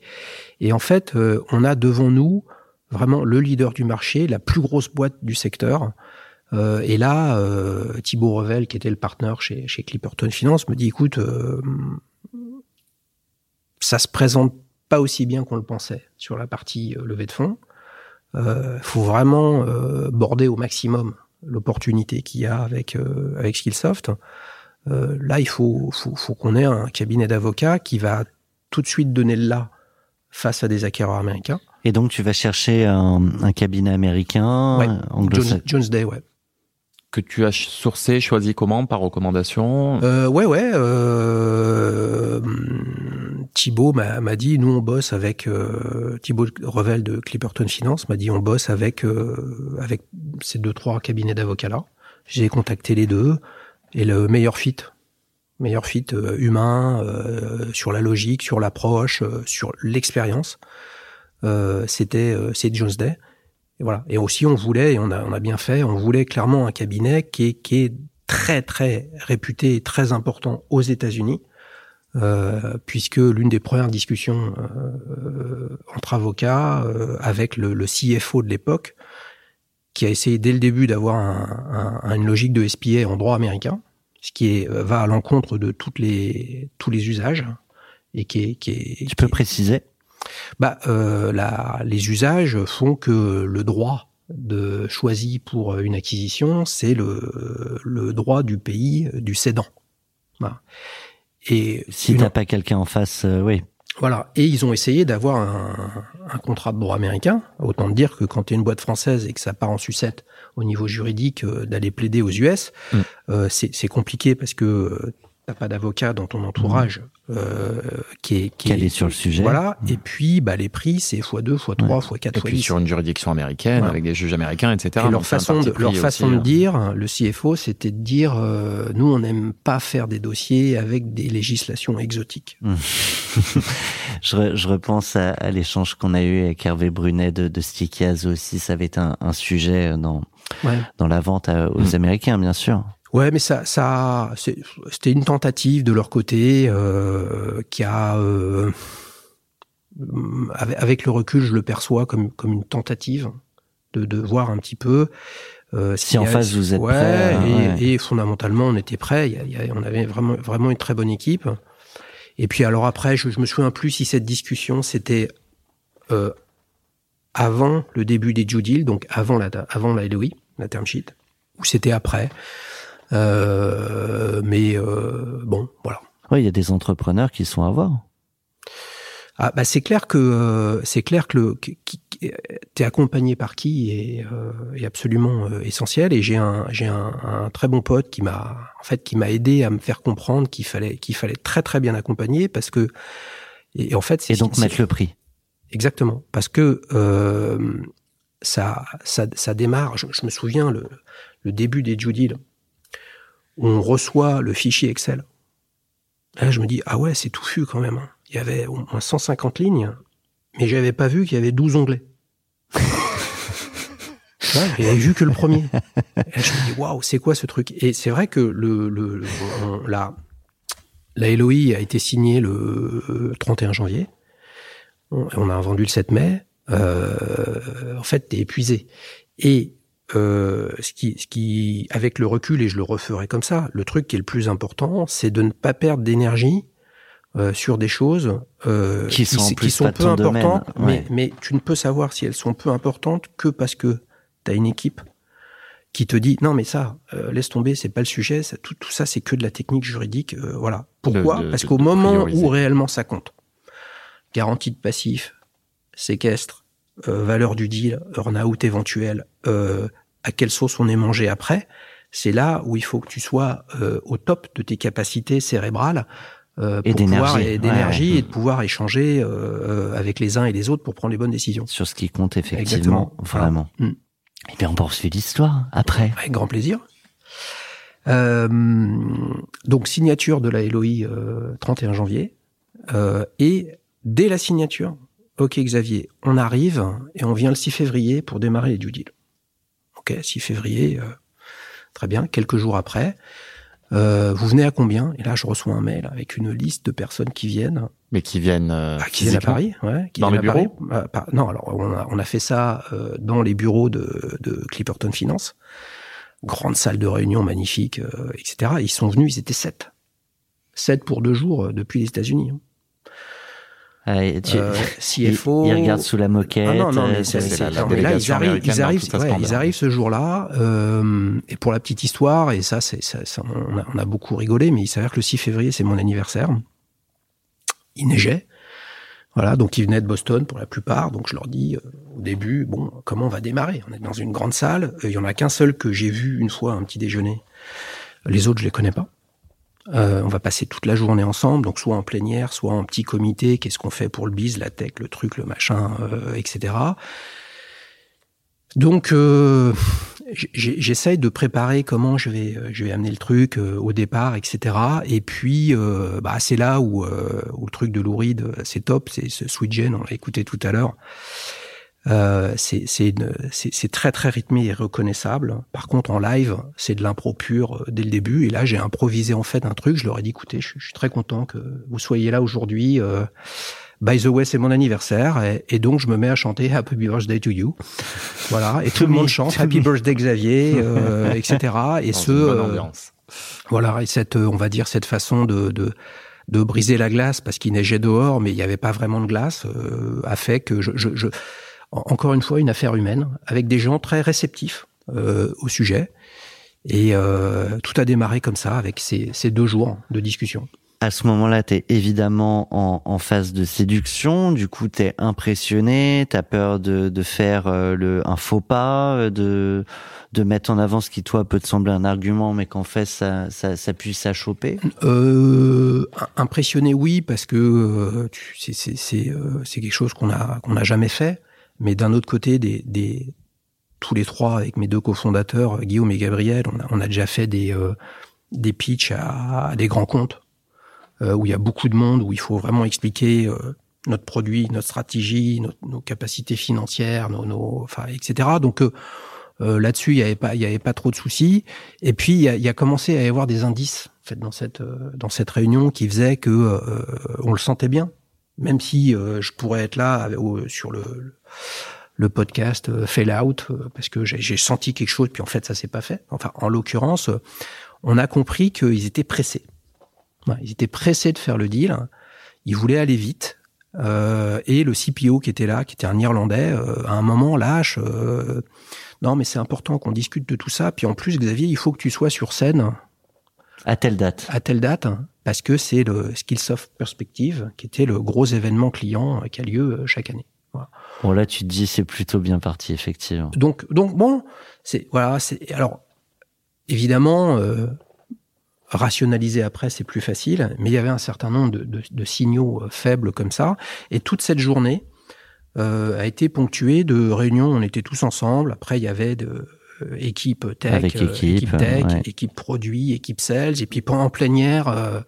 Et en fait, euh, on a devant nous vraiment le leader du marché, la plus grosse boîte du secteur. Euh, et là, Thibaut Revel, qui était le partenaire chez, chez Clipperton Finance, me dit écoute, ça se présente pas aussi bien qu'on le pensait sur la partie levée de fonds. Euh, faut vraiment euh, border au maximum l'opportunité qu'il y a avec euh, avec Skillsoft. Euh, là, il faut faut, faut qu'on ait un cabinet d'avocats qui va tout de suite donner le là face à des acquéreurs américains. Et donc tu vas chercher un, un cabinet américain, Ouais. Jones, Jones Day, ouais. Que tu as sourcé, choisi comment Par recommandation? Euh, ouais, ouais. Euh, Thibaut m'a dit, nous on bosse avec euh, Thibaut Revel de Clipperton Finance m'a dit, on bosse avec euh, avec ces deux trois cabinets d'avocats là. J'ai contacté les deux et le meilleur fit, meilleur fit euh, humain euh, sur la logique, sur l'approche, euh, sur l'expérience. Euh, C'était c'est Jones Day. Et voilà. Et aussi, on voulait, et on a, on a bien fait, on voulait clairement un cabinet qui est, qui est très, très réputé et très important aux États-Unis, euh, puisque l'une des premières discussions euh, entre avocats euh, avec le, le CFO de l'époque, qui a essayé dès le début d'avoir un, un- une logique de SPA en droit américain, ce qui est, va à l'encontre de toutes les, tous les usages, et qui est, qui est, Tu qui peux est- préciser? Bah, euh, la, les usages font que le droit de choisi pour une acquisition, c'est le, le droit du pays du cédant. Voilà. Et Si t'as pas quelqu'un en face, euh, oui. Voilà. Et ils ont essayé d'avoir un, un contrat de droit américain. Autant te dire que quand tu es une boîte française et que ça part en sucette au niveau juridique euh, d'aller plaider aux US, Mm. euh, c'est c'est compliqué parce que euh, t'as pas d'avocat dans ton entourage euh, qui est qui Calé sur le sujet. Voilà. Mm. Et puis bah les prix c'est x2, x3, x4, Et puis x10. sur une juridiction américaine, Voilà. avec des juges américains, etc. Et leur façon, de, leur façon aussi, de hein. dire, le CFO, c'était de dire, euh, nous, on n'aime pas faire des dossiers avec des législations exotiques. je, re- je repense à, à l'échange qu'on a eu avec Hervé Brunet de, de Stikiaz aussi. Ça avait été un, un sujet dans, Ouais. dans la vente à- aux. Américains, bien sûr. Ouais, mais ça, ça, c'était une tentative de leur côté euh, qui a, euh, avec, avec le recul, je le perçois comme comme une tentative de, de voir un petit peu. euh, Si en a- face, vous êtes ouais, prêt, et, ouais. et fondamentalement, on était y a- y a- on avait vraiment vraiment une très bonne équipe. Et puis alors après, je, je me souviens plus si cette discussion c'était euh, avant le début des due deals, donc avant la avant la LOI, la term sheet, ou c'était après. Euh, mais euh, bon, voilà. Oui, il y a des entrepreneurs qui sont à voir. Ah, bah c'est clair que euh, c'est clair que le qui, qui- t'es accompagné par qui est, euh, est absolument euh, essentiel. Et j'ai un j'ai un, un très bon pote qui m'a en fait qui m'a aidé à me faire comprendre qu'il fallait qu'il fallait très très bien accompagner parce que et, en fait c'est Et donc mettre le prix. Exactement, parce que euh, ça, ça, ça démarre. Je, je me souviens le, le début des due deals, on reçoit le fichier Excel. Là, je me dis ah ouais, c'est touffu quand même. hein. Il y avait au moins 150 lignes, mais j'avais pas vu qu'il y avait 12 onglets. Ouais, J'avais vu que le premier. Et je me dis waouh, c'est quoi ce truc? Et c'est vrai que le, le, le- on- la, la LOI a été signée le 31 janvier. On on a vendu le 7 mai. Euh, en fait, t'es épuisé. Et euh, ce qui, ce qui, avec le recul, et je le referai comme ça, le truc qui est le plus important, c'est de ne pas perdre d'énergie euh, sur des choses euh, Qui sont qui peu importantes, ouais. mais, mais tu ne peux savoir si elles sont peu importantes que parce que tu as une équipe qui te dit non mais ça euh, laisse tomber c'est pas le sujet ça, tout, tout ça c'est que de la technique juridique euh, voilà pourquoi De- de- parce qu'au moment prioriser. où réellement ça compte garantie de passif séquestre euh, valeur du deal earn-out éventuel euh, à quelle sauce on est mangé après c'est là où il faut que tu sois euh, au top de tes capacités cérébrales euh, Et d'énergie, et d'énergie ouais. et de pouvoir échanger euh, euh, avec les uns et les autres pour prendre les bonnes décisions Sur ce qui compte effectivement, Exactement. vraiment. Mm. Et bien on poursuit l'histoire après. Avec grand plaisir. Euh, donc signature de la LOI euh, 31 janvier euh, et dès la signature, ok Xavier, on arrive et on vient le 6 février pour démarrer les due deals. Ok, 6 février, euh, très bien. Quelques jours après, euh, vous venez à combien? Et là, je reçois un mail avec une liste de personnes qui viennent Mais qui viennent, euh, ah, qui viennent à. Paris, ouais. Qui Dans les à Paris. bureaux Euh, par- Non, alors on a, on a fait ça euh, dans les bureaux de, de Clipperton Finance, grande salle de réunion magnifique, euh, etc. Ils sont venus, ils étaient sept, sept pour deux jours euh, depuis les États-Unis. hein. Ah, tu- Euh, ils, CFO. ils regardent sous la moquette. Ah non, non, mais euh, la- mais là, ils arrivent, ils arrivent, ouais, ils arrivent ce jour-là. euh, et pour la petite histoire, et ça, c'est, ça, ça, on, a, on a beaucoup rigolé, mais il s'avère que le 6 février, c'est mon anniversaire. Il neigeait. Voilà, donc ils venaient de Boston pour la plupart. Donc je leur dis euh, au début, bon, comment on va démarrer? On est dans une grande salle. Euh, Il y en a qu'un seul que j'ai vu une fois à un petit déjeuner. Les autres, je les connais pas. Euh, on va passer toute la journée ensemble, donc soit en plénière, soit en petit comité. Qu'est-ce qu'on fait pour le biz, la tech, le truc, le machin, euh, etc. Donc, euh, j'essaye de préparer comment je vais, euh, je vais amener le truc euh, au départ, etc. Et puis, euh, bah, c'est là où, où le truc de Louride, c'est top, c'est ce Sweet Gen, on l'a écouté tout à l'heure. Euh, c'est très très rythmé et reconnaissable. Par contre, en live, c'est de l'impro pur euh, dès le début. Et là, j'ai improvisé en fait un truc. Je leur ai dit, écoutez, je, je suis très content que vous soyez là aujourd'hui. Euh, by the way, c'est mon anniversaire et, et donc je me mets à chanter Happy Birthday to you. Voilà, et tout le monde chante Happy Birthday Xavier, euh, etc. Et Dans ce, une bonne euh, ambiance. voilà, et cette, on va dire cette façon de, de, de briser la glace parce qu'il neigeait dehors, mais il n'y avait pas vraiment de glace, euh, a fait que je, je, je- encore une fois, une affaire humaine avec des gens très réceptifs euh, au sujet. Et euh, tout a démarré comme ça avec ces, ces deux jours de discussion. à ce moment-là, tu es évidemment en, en phase de séduction. Du coup, tu es impressionné, tu as peur de, de faire euh, le, un faux pas, de, de mettre en avant ce qui, toi, peut te sembler un argument, mais qu'en fait, ça, ça, ça puisse à choper. Euh, impressionné, oui, parce que c'est quelque chose qu'on n'a jamais fait. Mais d'un autre côté, des, des tous les trois avec mes deux cofondateurs, Guillaume et Gabriel, on a, on a déjà fait des euh, des pitchs à, à des grands comptes euh, où il y a beaucoup de monde, où il faut vraiment expliquer euh, notre produit, notre stratégie, notre- nos capacités financières, nos, nos etc. Donc euh, euh, là-dessus, il y avait pas avait pas trop de soucis. Et puis il y a, y a commencé à y avoir des indices en fait dans cette euh, dans cette réunion qui faisaient que on le sentait bien, même si euh, je pourrais être là au- sur le le podcast euh, Fail Out euh, parce que j'ai senti quelque chose puis en fait ça s'est pas fait. Enfin en l'occurrence, euh, on a compris qu'ils étaient pressés. Ils étaient pressés de faire le deal. Ils voulaient aller vite. Euh, et le CPO qui était là, qui était un Irlandais, euh, à un moment lâche. euh, non, mais c'est important qu'on discute de tout ça. Puis en plus, Xavier, il faut que tu sois sur scène À telle date. à telle date, hein, parce que c'est le Skillsoft Perspective, qui était le gros événement client euh, qui a lieu euh, chaque année. Bon, là, tu te dis, c'est plutôt bien parti, effectivement. Donc, donc bon, c'est voilà, c'est alors évidemment euh, rationaliser après c'est plus facile, mais il y avait un certain nombre de, de- de signaux euh, faibles comme ça, et toute cette journée euh, a été ponctuée de réunions. On était tous ensemble. Après, il y avait de équipe tech, Avec euh, équipe, tech, ouais. équipe produit, équipe sales, et puis en plénière. euh,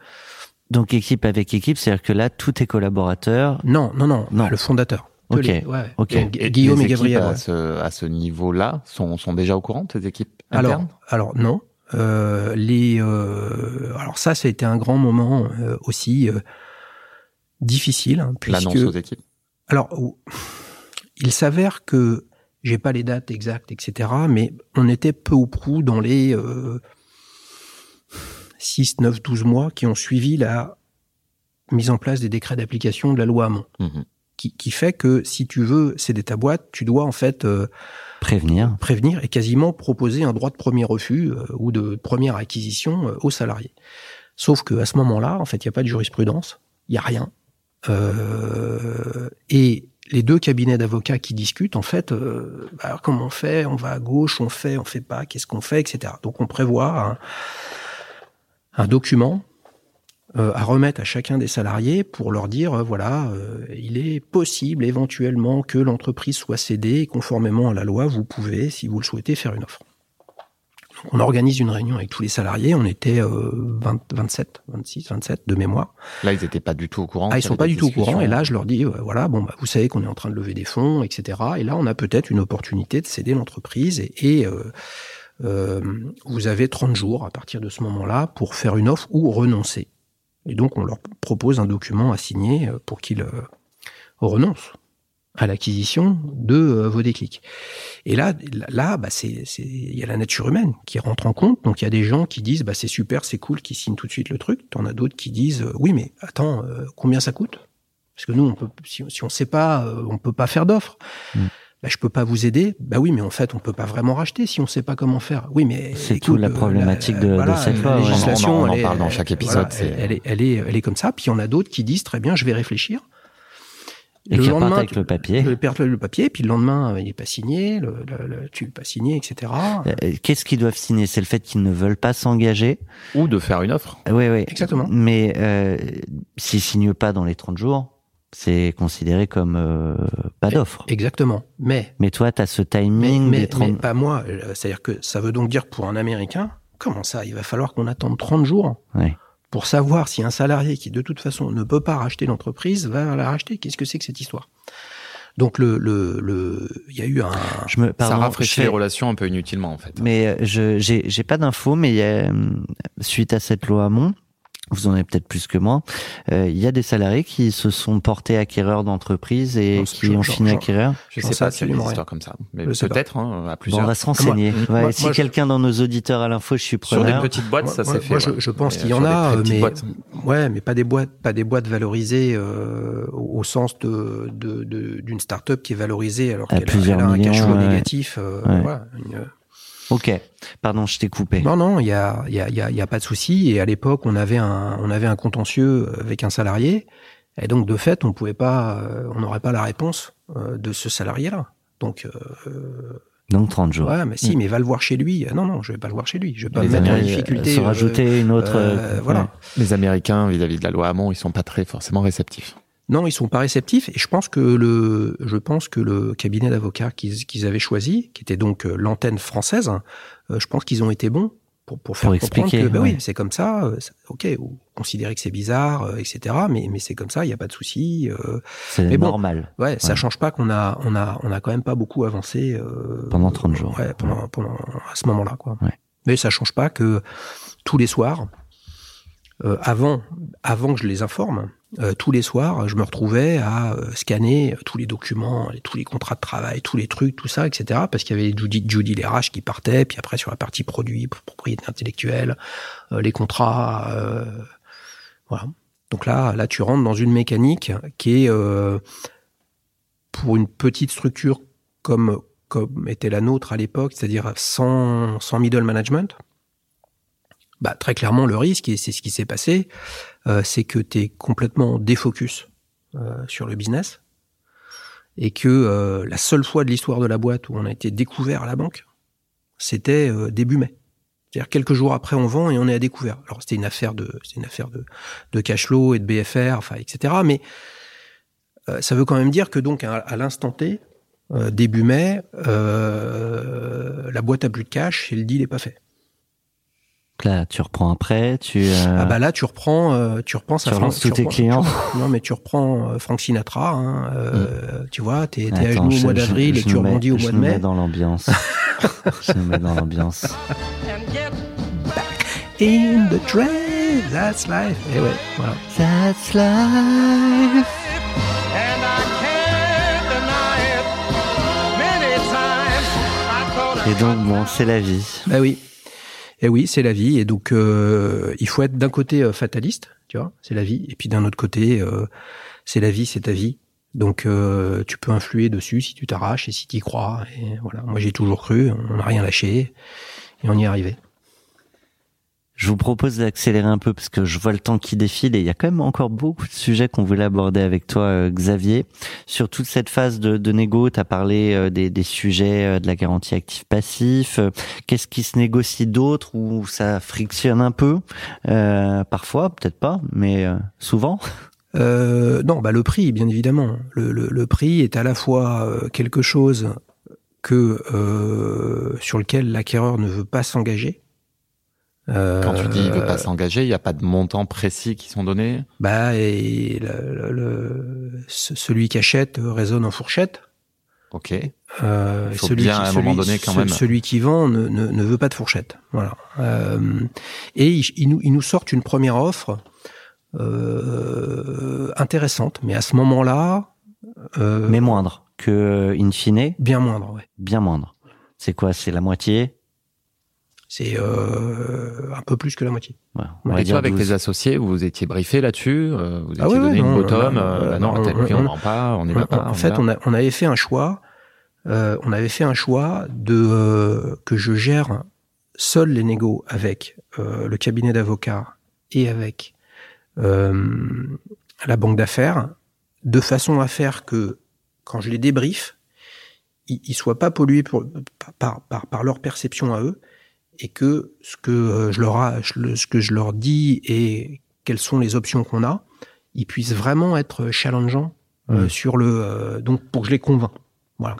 Donc, équipe avec équipe, c'est-à-dire que là, tous tes collaborateurs, non, non, non, Non. le fondateur. Ok, Les- ouais, Et Guillaume les et Gabriel. équipes ouais. À ce, à ce niveau-là, sont, sont déjà au courant, tes équipes Alors, internes? alors non. Euh, les, euh, alors ça, ça a été un grand moment euh, aussi euh, difficile, hein, L'annonce puisque aux équipes? alors il s'avère que j'ai pas les dates exactes, etc. Mais on était peu ou prou dans les euh, 6, 9, 12 mois qui ont suivi la mise en place des décrets d'application de la loi Hamon, Mhm. qui, qui fait que si tu veux céder ta boîte, tu dois en fait euh, prévenir. prévenir et quasiment proposer un droit de premier refus euh, ou de première acquisition euh, aux salariés. Sauf que à ce moment-là, en fait, il n'y a pas de jurisprudence, il n'y a rien. Euh, et les deux cabinets d'avocats qui discutent, en fait, euh, bah, comment on fait On va à gauche, on fait, on fait pas, qu'est-ce qu'on fait, etc. Donc on prévoit un, un document euh, à remettre à chacun des salariés pour leur dire euh, voilà, euh, il est possible éventuellement que l'entreprise soit cédée et conformément à la loi, vous pouvez, si vous le souhaitez, faire une offre. On organise une réunion avec tous les salariés. On était euh, 20, 27, 26, 27 de mémoire. Là, ils n'étaient pas du tout au courant. Ah, ils sont pas du tout au courant. Et là, je leur dis, euh, voilà, bon, bah, vous savez qu'on est en train de lever des fonds, etc. Et là, on a peut-être une opportunité de céder l'entreprise. Et, et, euh, euh, vous avez 30 jours à partir de ce moment-là pour faire une offre ou renoncer. Et donc, on leur propose un document à signer pour qu'ils renoncent à l'acquisition de euh, vos déclics. Et là, là, bah, c'est, il y a la nature humaine qui rentre en compte. Donc, il y a des gens qui disent, bah, c'est super, c'est cool, qui signent tout de suite le truc. T'en as d'autres qui disent, euh, oui, mais attends, euh, combien ça coûte? Parce que nous, on peut, si, si on sait pas, euh, on peut pas faire d'offre. Mm. Bah, je peux pas vous aider. Bah oui, mais en fait, on peut pas vraiment racheter si on sait pas comment faire. Oui, mais C'est toute la problématique de- de voilà, cette la loi, législation, On en- on en elle est- parle dans chaque épisode, voilà, elle, elle est, elle est, elle est comme ça. Puis il y en a d'autres qui disent très bien, je vais réfléchir. Et Le lendemain, avec le papier. Le, le papier, puis le lendemain, euh, il est pas signé, le, le, le- tu pas signé, etc. Euh, Qu'est-ce qu'ils doivent signer? C'est le fait qu'ils ne veulent pas s'engager? Ou de faire une offre. Oui, oui. Exactement. Mais euh, s'ils signent pas dans les 30 jours, c'est considéré comme euh, pas d'offre. Exactement. Mais, Mais toi, tu as ce mais, timing mais, des 30... mais pas moi. Euh, C'est-à-dire que ça veut donc dire que pour un Américain, comment ça? Il va falloir qu'on attende 30 jours Ouais. Pour savoir si un salarié qui de toute façon ne peut pas racheter l'entreprise va la racheter. Qu'est-ce que c'est que cette histoire? Donc le, le, le, il y a eu un. Je me, ça pardon, rafraîchit je fais- les relations un peu inutilement, en fait. Mais euh, je j'ai j'ai pas d'infos, mais y a, euh, suite à cette loi Hamon, vous en avez peut-être plus que moi, euh, il y a des salariés qui se sont portés acquéreurs d'entreprises et Non, qui ont fini acquéreurs? Je J'en sais pas s'il y a des histoires comme ça. Mais peut-être, hein, à Bon, plusieurs. on va se renseigner. Moi- Ouais, moi- si je- quelqu'un dans nos auditeurs à l'info, je suis Sur des preneur. petites boîtes, ça s'est fait. moi, je, ouais. je pense qu'il y en a, mais boîtes. ouais, mais pas des boîtes, pas des boîtes valorisées euh, au sens de de- de- d'une start-up qui est valorisée alors qu'elle a, un cash flow négatif. Euh, Ok. Pardon, je t'ai coupé. Non, non, il y a, il y, a, il y, a, il y a pas de souci. Et à l'époque, on avait un, on avait un contentieux avec un salarié, et donc de fait, on pouvait pas, euh, on n'aurait pas la réponse euh, de ce salarié-là. Donc, euh, Donc 30 jours. ouais, mais si, mais va le voir chez lui. Non, non, je vais pas le voir chez lui. Je vais pas Les me mettre en difficulté. Se euh, rajouter une autre. euh, voilà. Les Américains, vis-à-vis de la loi Hamon, ils sont pas très forcément réceptifs. Non, ils sont pas réceptifs. Et je pense que le, je pense que le cabinet d'avocats qu'ils qu'ils avaient choisi, qui était donc euh, l'antenne française, euh, je pense qu'ils ont été bons pour, pour faire Pour comprendre expliquer, que, bah ouais. oui, c'est comme ça. euh, ça- ok, vous considérez que c'est bizarre, euh, etc. Mais, mais c'est comme ça. Il y a pas de souci. euh, C'est bon, normal. ouais, ça Ouais. change pas qu'on a, on a, on a quand même pas beaucoup avancé euh, Pendant 30 jours. Ouais, pendant, pendant à ce moment-là, quoi. Ouais. Mais ça change pas que tous les soirs, euh, avant, avant que je les informe, tous les soirs, je me retrouvais à euh, scanner tous les documents, tous les contrats de travail, tous les trucs, tout ça, etc. Parce qu'il y avait Judy, Judy RH qui partaient, puis après sur la partie produit, propriété intellectuelle, euh, les contrats, euh, voilà. Donc là, là, tu rentres dans une mécanique qui est euh, pour une petite structure comme comme était la nôtre à l'époque, c'est-à-dire sans, sans middle management, bah, très clairement, le risque, et c'est ce qui s'est passé, euh, c'est que tu es complètement défocus euh, sur le business et que euh, la seule fois de l'histoire de la boîte où on a été découvert à la banque, c'était début mai. C'est-à-dire quelques jours après, on vend et on est à découvert. Alors c'était une affaire de, c'était une affaire de, de cash flow et de BFR, enfin etc. Mais ça veut quand même dire que donc à, l'instant T, début mai, la boîte a plus de cash et le deal est pas fait. Donc Là, tu reprends après, tu. euh, Ah bah là, tu reprends, euh, tu reprends ça. tu relances tous tes clients. Non, mais tu reprends euh, Frank Sinatra. Hein, euh, Tu vois, t'es à genoux au je- mois je- d'avril je et tu mets- rebondis au je mois de nous mets mai. dans l'ambiance. je nous mets dans l'ambiance. get In the train, that's life. Et ouais, voilà. That's life. Et donc, bon, c'est la vie. Bah oui. Et oui, c'est la vie. Et donc, euh, il faut être d'un côté euh, fataliste, tu vois, c'est la vie. Et puis d'un autre côté, euh, c'est la vie, c'est ta vie. Donc, tu peux influer dessus si tu t'arraches et si tu y crois. Et voilà. Moi, j'ai toujours cru. On n'a rien lâché et on y est arrivé. Je vous propose d'accélérer un peu parce que je vois le temps qui défile et il y a quand même encore beaucoup de sujets qu'on voulait aborder avec toi, euh, Xavier. Sur toute cette phase de, de négo, tu as parlé euh, des, sujets euh, de la garantie actif-passif. Qu'est-ce qui se négocie d'autre où ça frictionne un peu? Parfois, peut-être pas, mais souvent? Non, bah le prix, bien évidemment. Le, le, prix est à la fois quelque chose que sur lequel l'acquéreur ne veut pas s'engager. Euh, Quand tu dis il veut pas s'engager, il n'y a pas de montant précis qui sont donnés? Bah, et le, le- le- ce- celui qui achète raisonne en fourchette. Ok. Euh, Il faut celui bien, qui, à un celui- moment donné, quand ce- même. Celui qui vend ne, ne, ne veut pas de fourchette. Voilà. Euh, et ils il nous, ils nous sortent une première offre euh, intéressante, mais à ce moment-là, euh, mais moindre que in fine, bien moindre. Ouais. bien moindre. C'est quoi? C'est la moitié? C'est euh, un peu plus que la moitié. Ouais, on va Et dire toi, avec 12. les associés, vous vous étiez briefé là-dessus euh, Vous étiez Ah ouais, donné une bottom non, euh, non, bah on- vend pas, on n'y va En- pas. en fait, on, a, on avait fait un choix. euh, on avait fait un choix de euh, que je gère seul les négos avec euh, le cabinet d'avocats et avec euh, la banque d'affaires, de façon à faire que quand je les débrief, ils, ils soient pas pollués pour- par, par, par leur perception à eux, et que ce que euh, je leur a, je le- ce que je leur dis et quelles sont les options qu'on a, ils puissent vraiment être challengeants euh, sur le euh, donc pour que je les convainc. Voilà.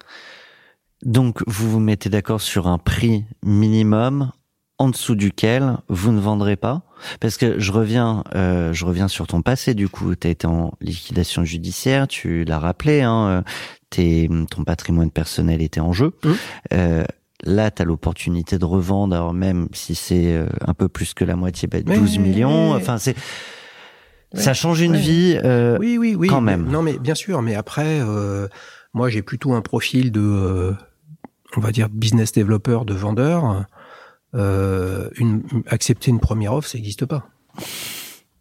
Donc, vous vous mettez d'accord sur un prix minimum en dessous duquel vous ne vendrez pas? Parce que je reviens, euh, je reviens sur ton passé. Du coup, tu as été en liquidation judiciaire. Tu l'as rappelé. Hein, ton patrimoine personnel était en jeu. Euh, là, tu as l'opportunité de revendre, alors même si c'est euh, un peu plus que la moitié, bah, Mais- 12 millions. Enfin, c'est ça change une ouais. vie. euh, Oui, oui, oui. quand mais- même. Non, mais bien sûr. Mais après, euh, moi, j'ai plutôt un profil de, euh, on va dire, business developer, de vendeur. Euh, une, accepter une première offre, ça n'existe pas.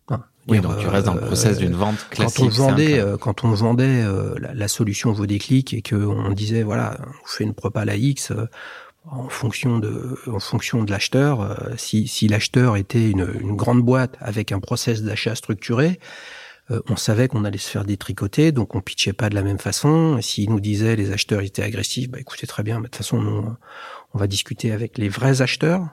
Enfin, Oui, dire, donc tu restes dans le process euh, d'une vente classique. quand on vendait, euh, quand on vendait euh, la, la solution vaut des clics et qu'on disait voilà, on fait une propale à X, euh, en fonction de, en fonction de l'acheteur. Euh, si, si l'acheteur était une, une grande boîte avec un process d'achat structuré, euh, on savait qu'on allait se faire détricoter, donc on pitchait pas de la même façon. Et S'il nous disait les acheteurs étaient agressifs, bah écoutez très bien, mais de toute façon nous, on va discuter avec les vrais acheteurs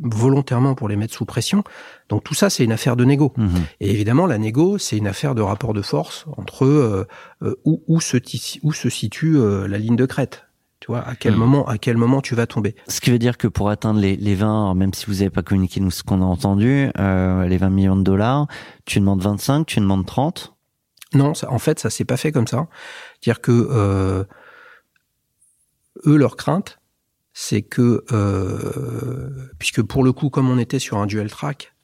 volontairement pour les mettre sous pression. Donc tout ça, c'est une affaire de négo. Mhm. Et évidemment, la négo, c'est une affaire de rapport de force entre euh, euh, où, où, se, où se situe euh, la ligne de crête. Tu vois, à quel Mhm. moment, à quel moment tu vas tomber. Ce qui veut dire que pour atteindre les, les 20, alors même si vous n'avez pas communiqué nous ce qu'on a entendu, euh, les 20 millions de dollars, tu demandes 25, tu demandes 30. Non, ça, en fait, ça s'est pas fait comme ça. C'est-à-dire que euh, eux, leur crainte, c'est que euh, puisque pour le coup, comme on était sur un dual track,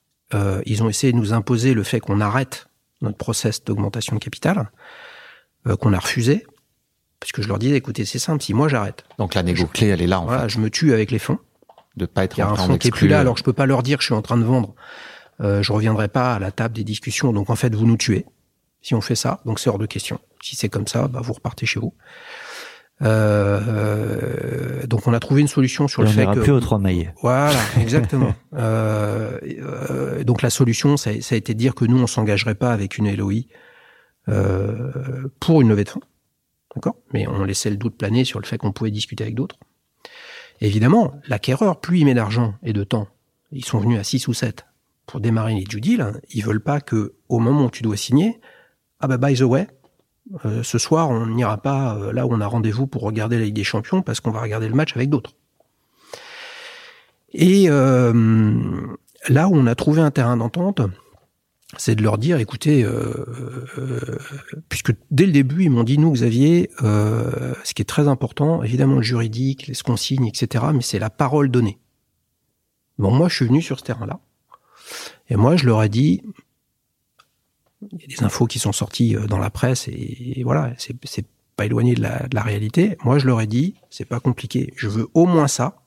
ils ont essayé de nous imposer le fait qu'on arrête notre process d'augmentation de capital, qu'on a refusé, parce que je leur disais, écoutez, c'est simple, si moi j'arrête, Donc la négo clé, elle est là, en voilà, fait. je me tue avec les fonds. De pas être Il y a un fonds qui est plus là, alors je peux pas leur dire que je suis en train de vendre. Euh, je reviendrai pas à la table des discussions. Donc en fait, vous nous tuez si on fait ça. Donc c'est hors de question. Si c'est comme ça, bah, vous repartez chez vous. Euh, euh, donc on a trouvé une solution sur Et le on fait que plus aux trois mailles. voilà, exactement. Euh, euh, donc la solution, ça, a- ça a été de dire que nous, on s'engagerait pas avec une LOI euh, pour une levée de fonds, d'accord? Mais on laissait le doute planer sur le fait qu'on pouvait discuter avec d'autres. Évidemment, l'acquéreur, plus il met d'argent et de temps, ils sont venus à 6 ou 7 pour démarrer les due deals, ils veulent pas que au moment où tu dois signer, ah bah by the way, euh, ce soir on n'ira pas euh, là où on a rendez-vous pour regarder la Ligue des Champions parce qu'on va regarder le match avec d'autres. Et euh, là où on a trouvé un terrain d'entente, c'est de leur dire, écoutez, euh, euh, puisque dès le début, ils m'ont dit, nous, Xavier, euh, ce qui est très important, évidemment le juridique, les consignes, etc., mais c'est la parole donnée. Bon, moi, je suis venu sur ce terrain-là. Et moi, je leur ai dit, il y a des infos qui sont sorties dans la presse, et, voilà, c'est c'est pas éloigné de la, de la réalité. Moi, je leur ai dit, c'est pas compliqué, je veux au moins ça,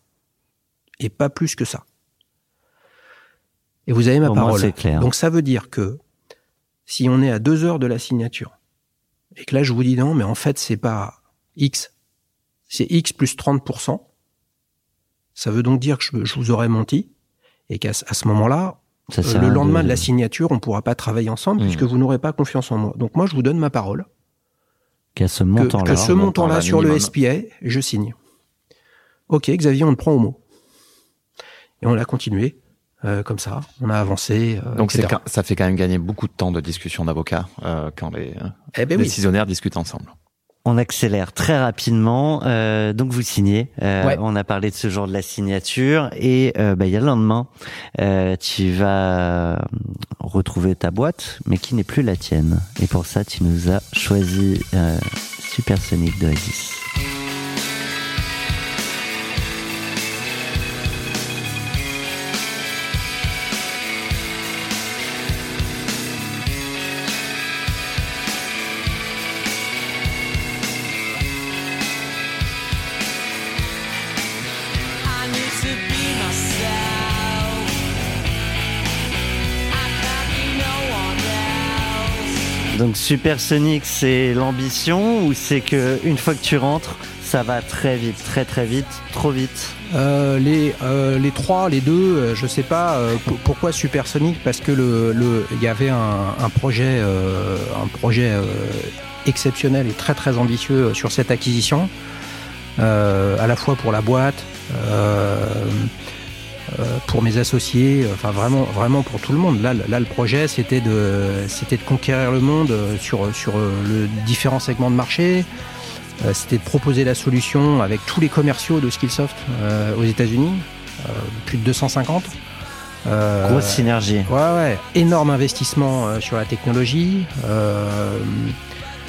et pas plus que ça. Et vous avez ma Au parole. clair. Donc ça veut dire que si on est à deux heures de la signature, et que là je vous dis non, mais en fait c'est pas X, c'est X plus 30%, ça veut donc dire que je, je vous aurais menti, et qu'à ce- à ce moment-là, euh, le lendemain de... la signature on pourra pas travailler ensemble Mmh. puisque vous n'aurez pas confiance en moi. Donc moi je vous donne ma parole qu'à ce que, montant-là. que ce montant montant-là là, sur le. SPA, je signe. Ok, Xavier, on te prend au mot. Et on a continué euh, comme ça. On a avancé. euh, Donc c'est etc. quand- ça fait quand même gagner beaucoup de temps de discussion d'avocats euh, quand les euh, Eh ben oui. décisionnaires discutent ensemble. On accélère très rapidement. euh, donc vous signez. Euh, Ouais. On a parlé de ce jour de la signature et euh, bah, il y a le lendemain, euh, tu vas retrouver ta boîte, mais qui n'est plus la tienne. Et pour ça, tu nous as choisi euh, Supersonic d'Oasis. Donc Supersonic, c'est l'ambition ou c'est que une fois que tu rentres, ça va très vite, très très vite, trop vite? Euh, les, euh, les trois, les deux, euh, je sais pas pourquoi Supersonic, parce que il y avait projet, un projet exceptionnel et très très ambitieux sur cette acquisition, à la fois pour la boîte, pour mes associés, euh, enfin vraiment, vraiment pour tout le monde. Là, le- là, le projet, c'était de, c'était de conquérir le monde euh, sur sur euh, le différents segments de marché. Euh, c'était de proposer la solution avec tous les commerciaux de Skillsoft euh, aux États-Unis, euh, plus de 250. Euh, Grosse synergie. Ouais, ouais, énorme investissement euh, sur la technologie. Euh,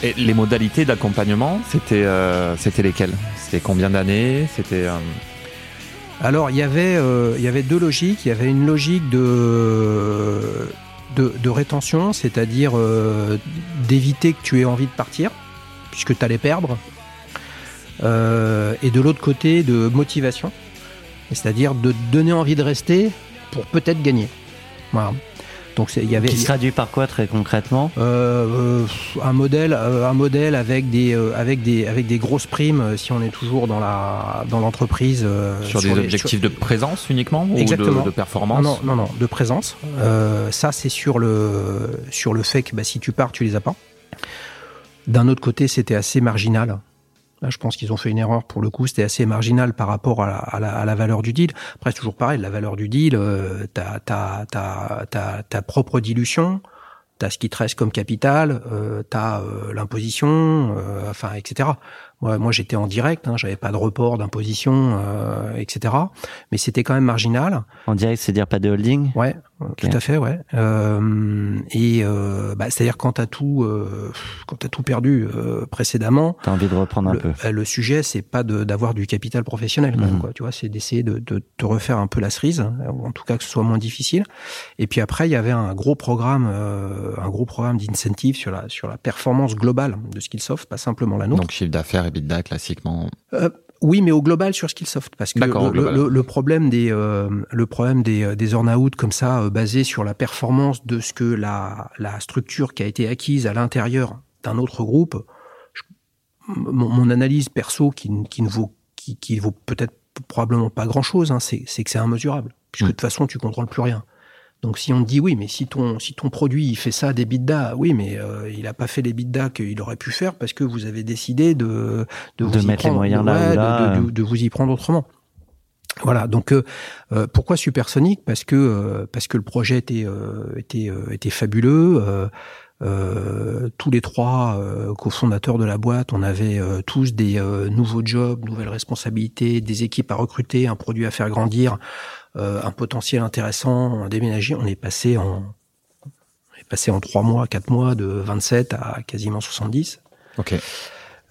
Et les modalités d'accompagnement, c'était euh, c'était lesquelles? C'était combien d'années? C'était euh, alors, il y avait, euh, y avait deux logiques. Il y avait une logique de de, rétention, c'est-à-dire euh, d'éviter que tu aies envie de partir, puisque tu allais perdre. Euh, et de l'autre côté, de motivation, c'est-à-dire de donner envie de rester pour peut-être gagner. Voilà. Donc il y avait Qui se traduit par quoi très concrètement euh, euh, un modèle, euh, un modèle avec des, euh, avec des, avec des grosses primes euh, si on est toujours dans la, dans l'entreprise. euh, Sur des les- objectifs de présence uniquement ou Exactement. de, de performance Non, non, non, non, de présence. Euh, ça, c'est sur le, sur le fait que bah, si tu pars, tu les as pas. D'un autre côté, c'était assez marginal. Là, je pense qu'ils ont fait une erreur pour le coup. C'était assez marginal par rapport à la, à la, à la valeur du deal. Après, c'est toujours pareil. La valeur du deal, euh, t'as, ta propre dilution, t'as ce qui te reste comme capital, euh, t'as euh, l'imposition, euh, enfin, etc. Moi, moi, j'étais en direct. Hein, j'avais pas de report d'imposition, euh, etc. Mais c'était quand même marginal. En direct, c'est dire pas de holding? Ouais, tout à fait, ouais. Euh, et euh, bah, c'est-à-dire quand t'as tout, euh, quand t'as tout perdu euh, précédemment, T'as envie de reprendre un le, peu. euh, le sujet c'est pas d'avoir du capital professionnel, quand même, Mhm. quoi. Tu vois, c'est d'essayer de, de te refaire un peu la cerise, hein, ou en tout cas que ce soit moins difficile. Et puis après, il y avait un gros programme, euh, un gros programme d'incentive sur la sur la performance globale de Skillsoft, pas simplement la nôtre. Donc chiffre d'affaires et EBITDA classiquement. Oui, mais au global sur Skillsoft, parce que le, le- le problème des euh, le problème des euh, des earn-out comme ça, euh, basé sur la performance de ce que la la structure qui a été acquise à l'intérieur d'un autre groupe, je- mon, mon analyse perso qui, qui ne vaut qui, qui vaut peut-être probablement pas grand chose, hein, c'est c'est que c'est immesurable, puisque Mm. de toute façon tu contrôles plus rien. Donc si on te dit oui, mais si ton si ton produit il fait ça des bidas, oui, mais euh, il a pas fait les bidas qu'il aurait pu faire parce que vous avez décidé de de, De vous y mettre les prendre, moyens de- là ou ouais, de- là, de, de- de vous y prendre autrement. Voilà. Donc euh, euh, pourquoi Supersonic? Parce que euh, parce que le projet était euh, était euh, était fabuleux. euh, euh, tous les trois euh, cofondateurs de la boîte, on avait euh, tous des euh, nouveaux jobs, nouvelles responsabilités, des équipes à recruter, un produit à faire grandir, un potentiel intéressant, à déménager. On est passé en on est passé en trois mois, quatre mois de 27 à quasiment 70. Ok.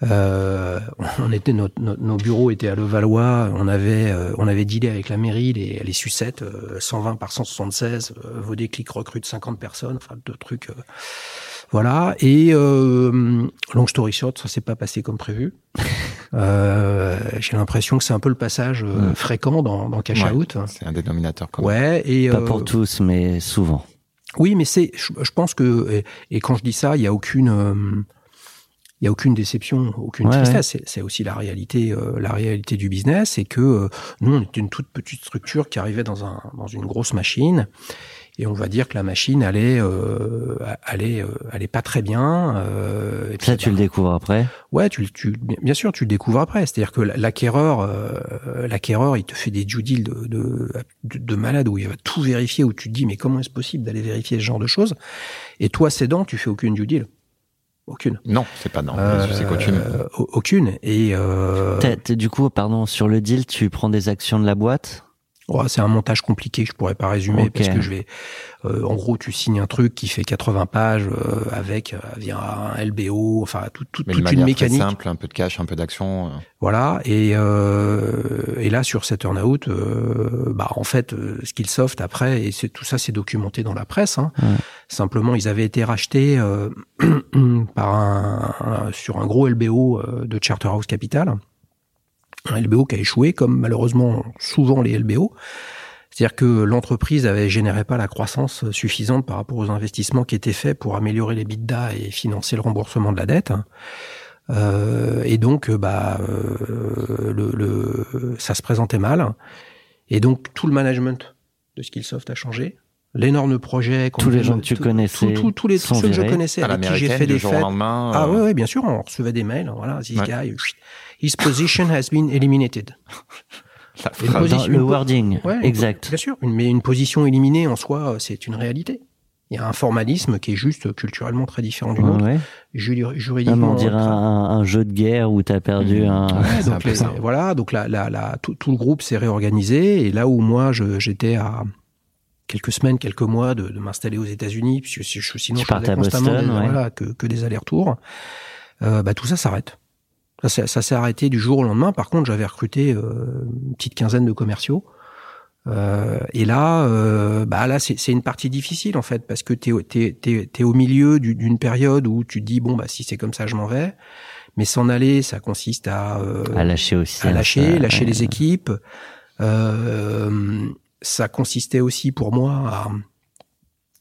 Euh, on était notre- notre- nos bureaux étaient à Levallois. On avait euh, on avait dealé avec la mairie les, les sucettes euh, 120 par 176. Euh, vos déclics recrutent 50 personnes. Enfin deux trucs. Voilà. Et euh, long story short, ça s'est pas passé comme prévu. Euh, J'ai l'impression que c'est un peu le passage euh, fréquent dans, dans Cash Ouais. Out. C'est un dénominateur commun. Ouais. Et Pas euh, pour tous, mais souvent. oui, mais c'est, je, je pense que, et, et quand je dis ça, il y a aucune, euh, il y a aucune déception, aucune Ouais, tristesse. C'est- C'est aussi la réalité, euh, la réalité du business, c'est que euh, nous, on était une toute petite structure qui arrivait dans un, dans une grosse machine, et on va dire que la machine allait, euh, allait, euh, allait pas très bien. Euh, et puis, Ça, tu bah, le découvres après? Ouais, tu, le- tu, bien sûr, tu le découvres après. C'est-à-dire que l'acquéreur, euh, l'acquéreur, il te fait des due deals de, de, de, de malade où il va tout vérifier, où tu te dis mais comment est-ce possible d'aller vérifier ce genre de choses? Et toi, cédant, tu fais aucune due deal, aucune. Non, c'est pas non. Euh, c'est qu'aucune. au- aucune. Et euh, T'as- t'as- du coup, pardon, sur le deal, tu prends des actions de la boîte? Oh, c'est un montage compliqué que je pourrais pas résumer parce que je vais. euh, en gros, tu signes un truc qui fait 80 pages euh, avec euh, via un LBO, enfin tout, tout- Mais toute manière une très mécanique. simple, un peu de cash, un peu d'action. euh. Voilà, et, euh, et là sur cet earn-out, euh, bah en fait, euh, Skillsoft après, et c'est tout ça c'est documenté dans la presse. Hein. Simplement, ils avaient été rachetés euh, par un, un- sur un gros LBO de Charterhouse Capital, un LBO qui a échoué, comme malheureusement souvent les LBO. C'est-à-dire que l'entreprise avait généré pas la croissance suffisante par rapport aux investissements qui étaient faits pour améliorer les bidas et financer le remboursement de la dette. Euh, et donc, bah, euh, le, le- ça se présentait mal. Et donc, tout le management de Skillsoft a changé. L'énorme projet. qu'on Tous les gens que tu tout- connaissais tous les tous sont ceux que je connaissais, À avec qui j'ai fait des jour fêtes. au lendemain. Ah euh, ouais, ouais, bien sûr, on recevait des mails. Voilà, Ouais. His position has been eliminated. position- Dans le wording, Ouais, exact. Bien sûr, une- mais une position éliminée en soi, euh, c'est une réalité. Il y a un formalisme qui est juste culturellement très différent du nôtre, Ouais. mais juridiquement. on dirait un, un jeu de guerre où t'as perdu un. Ouais, un donc les- voilà, donc la, la, la, tout, tout le groupe s'est réorganisé et là où moi j'étais à quelques semaines, quelques mois de, de m'installer aux États-Unis, puisque sinon Tu je partais faisais à constamment Boston, des- voilà, que, que des allers-retours, euh, bah, tout ça s'arrête. Ça, s'est- ça s'est arrêté du jour au lendemain. Par contre, j'avais recruté euh, une petite quinzaine de commerciaux. Euh, et là, euh, bah là, c'est une partie difficile en fait parce que t'es t'es au milieu du- d'une période où tu te dis bon bah si c'est comme ça, je m'en vais. Mais s'en aller, ça consiste à euh, À lâcher aussi. à hein, lâcher, ça, lâcher ouais. les équipes. Euh, ça consistait aussi pour moi à,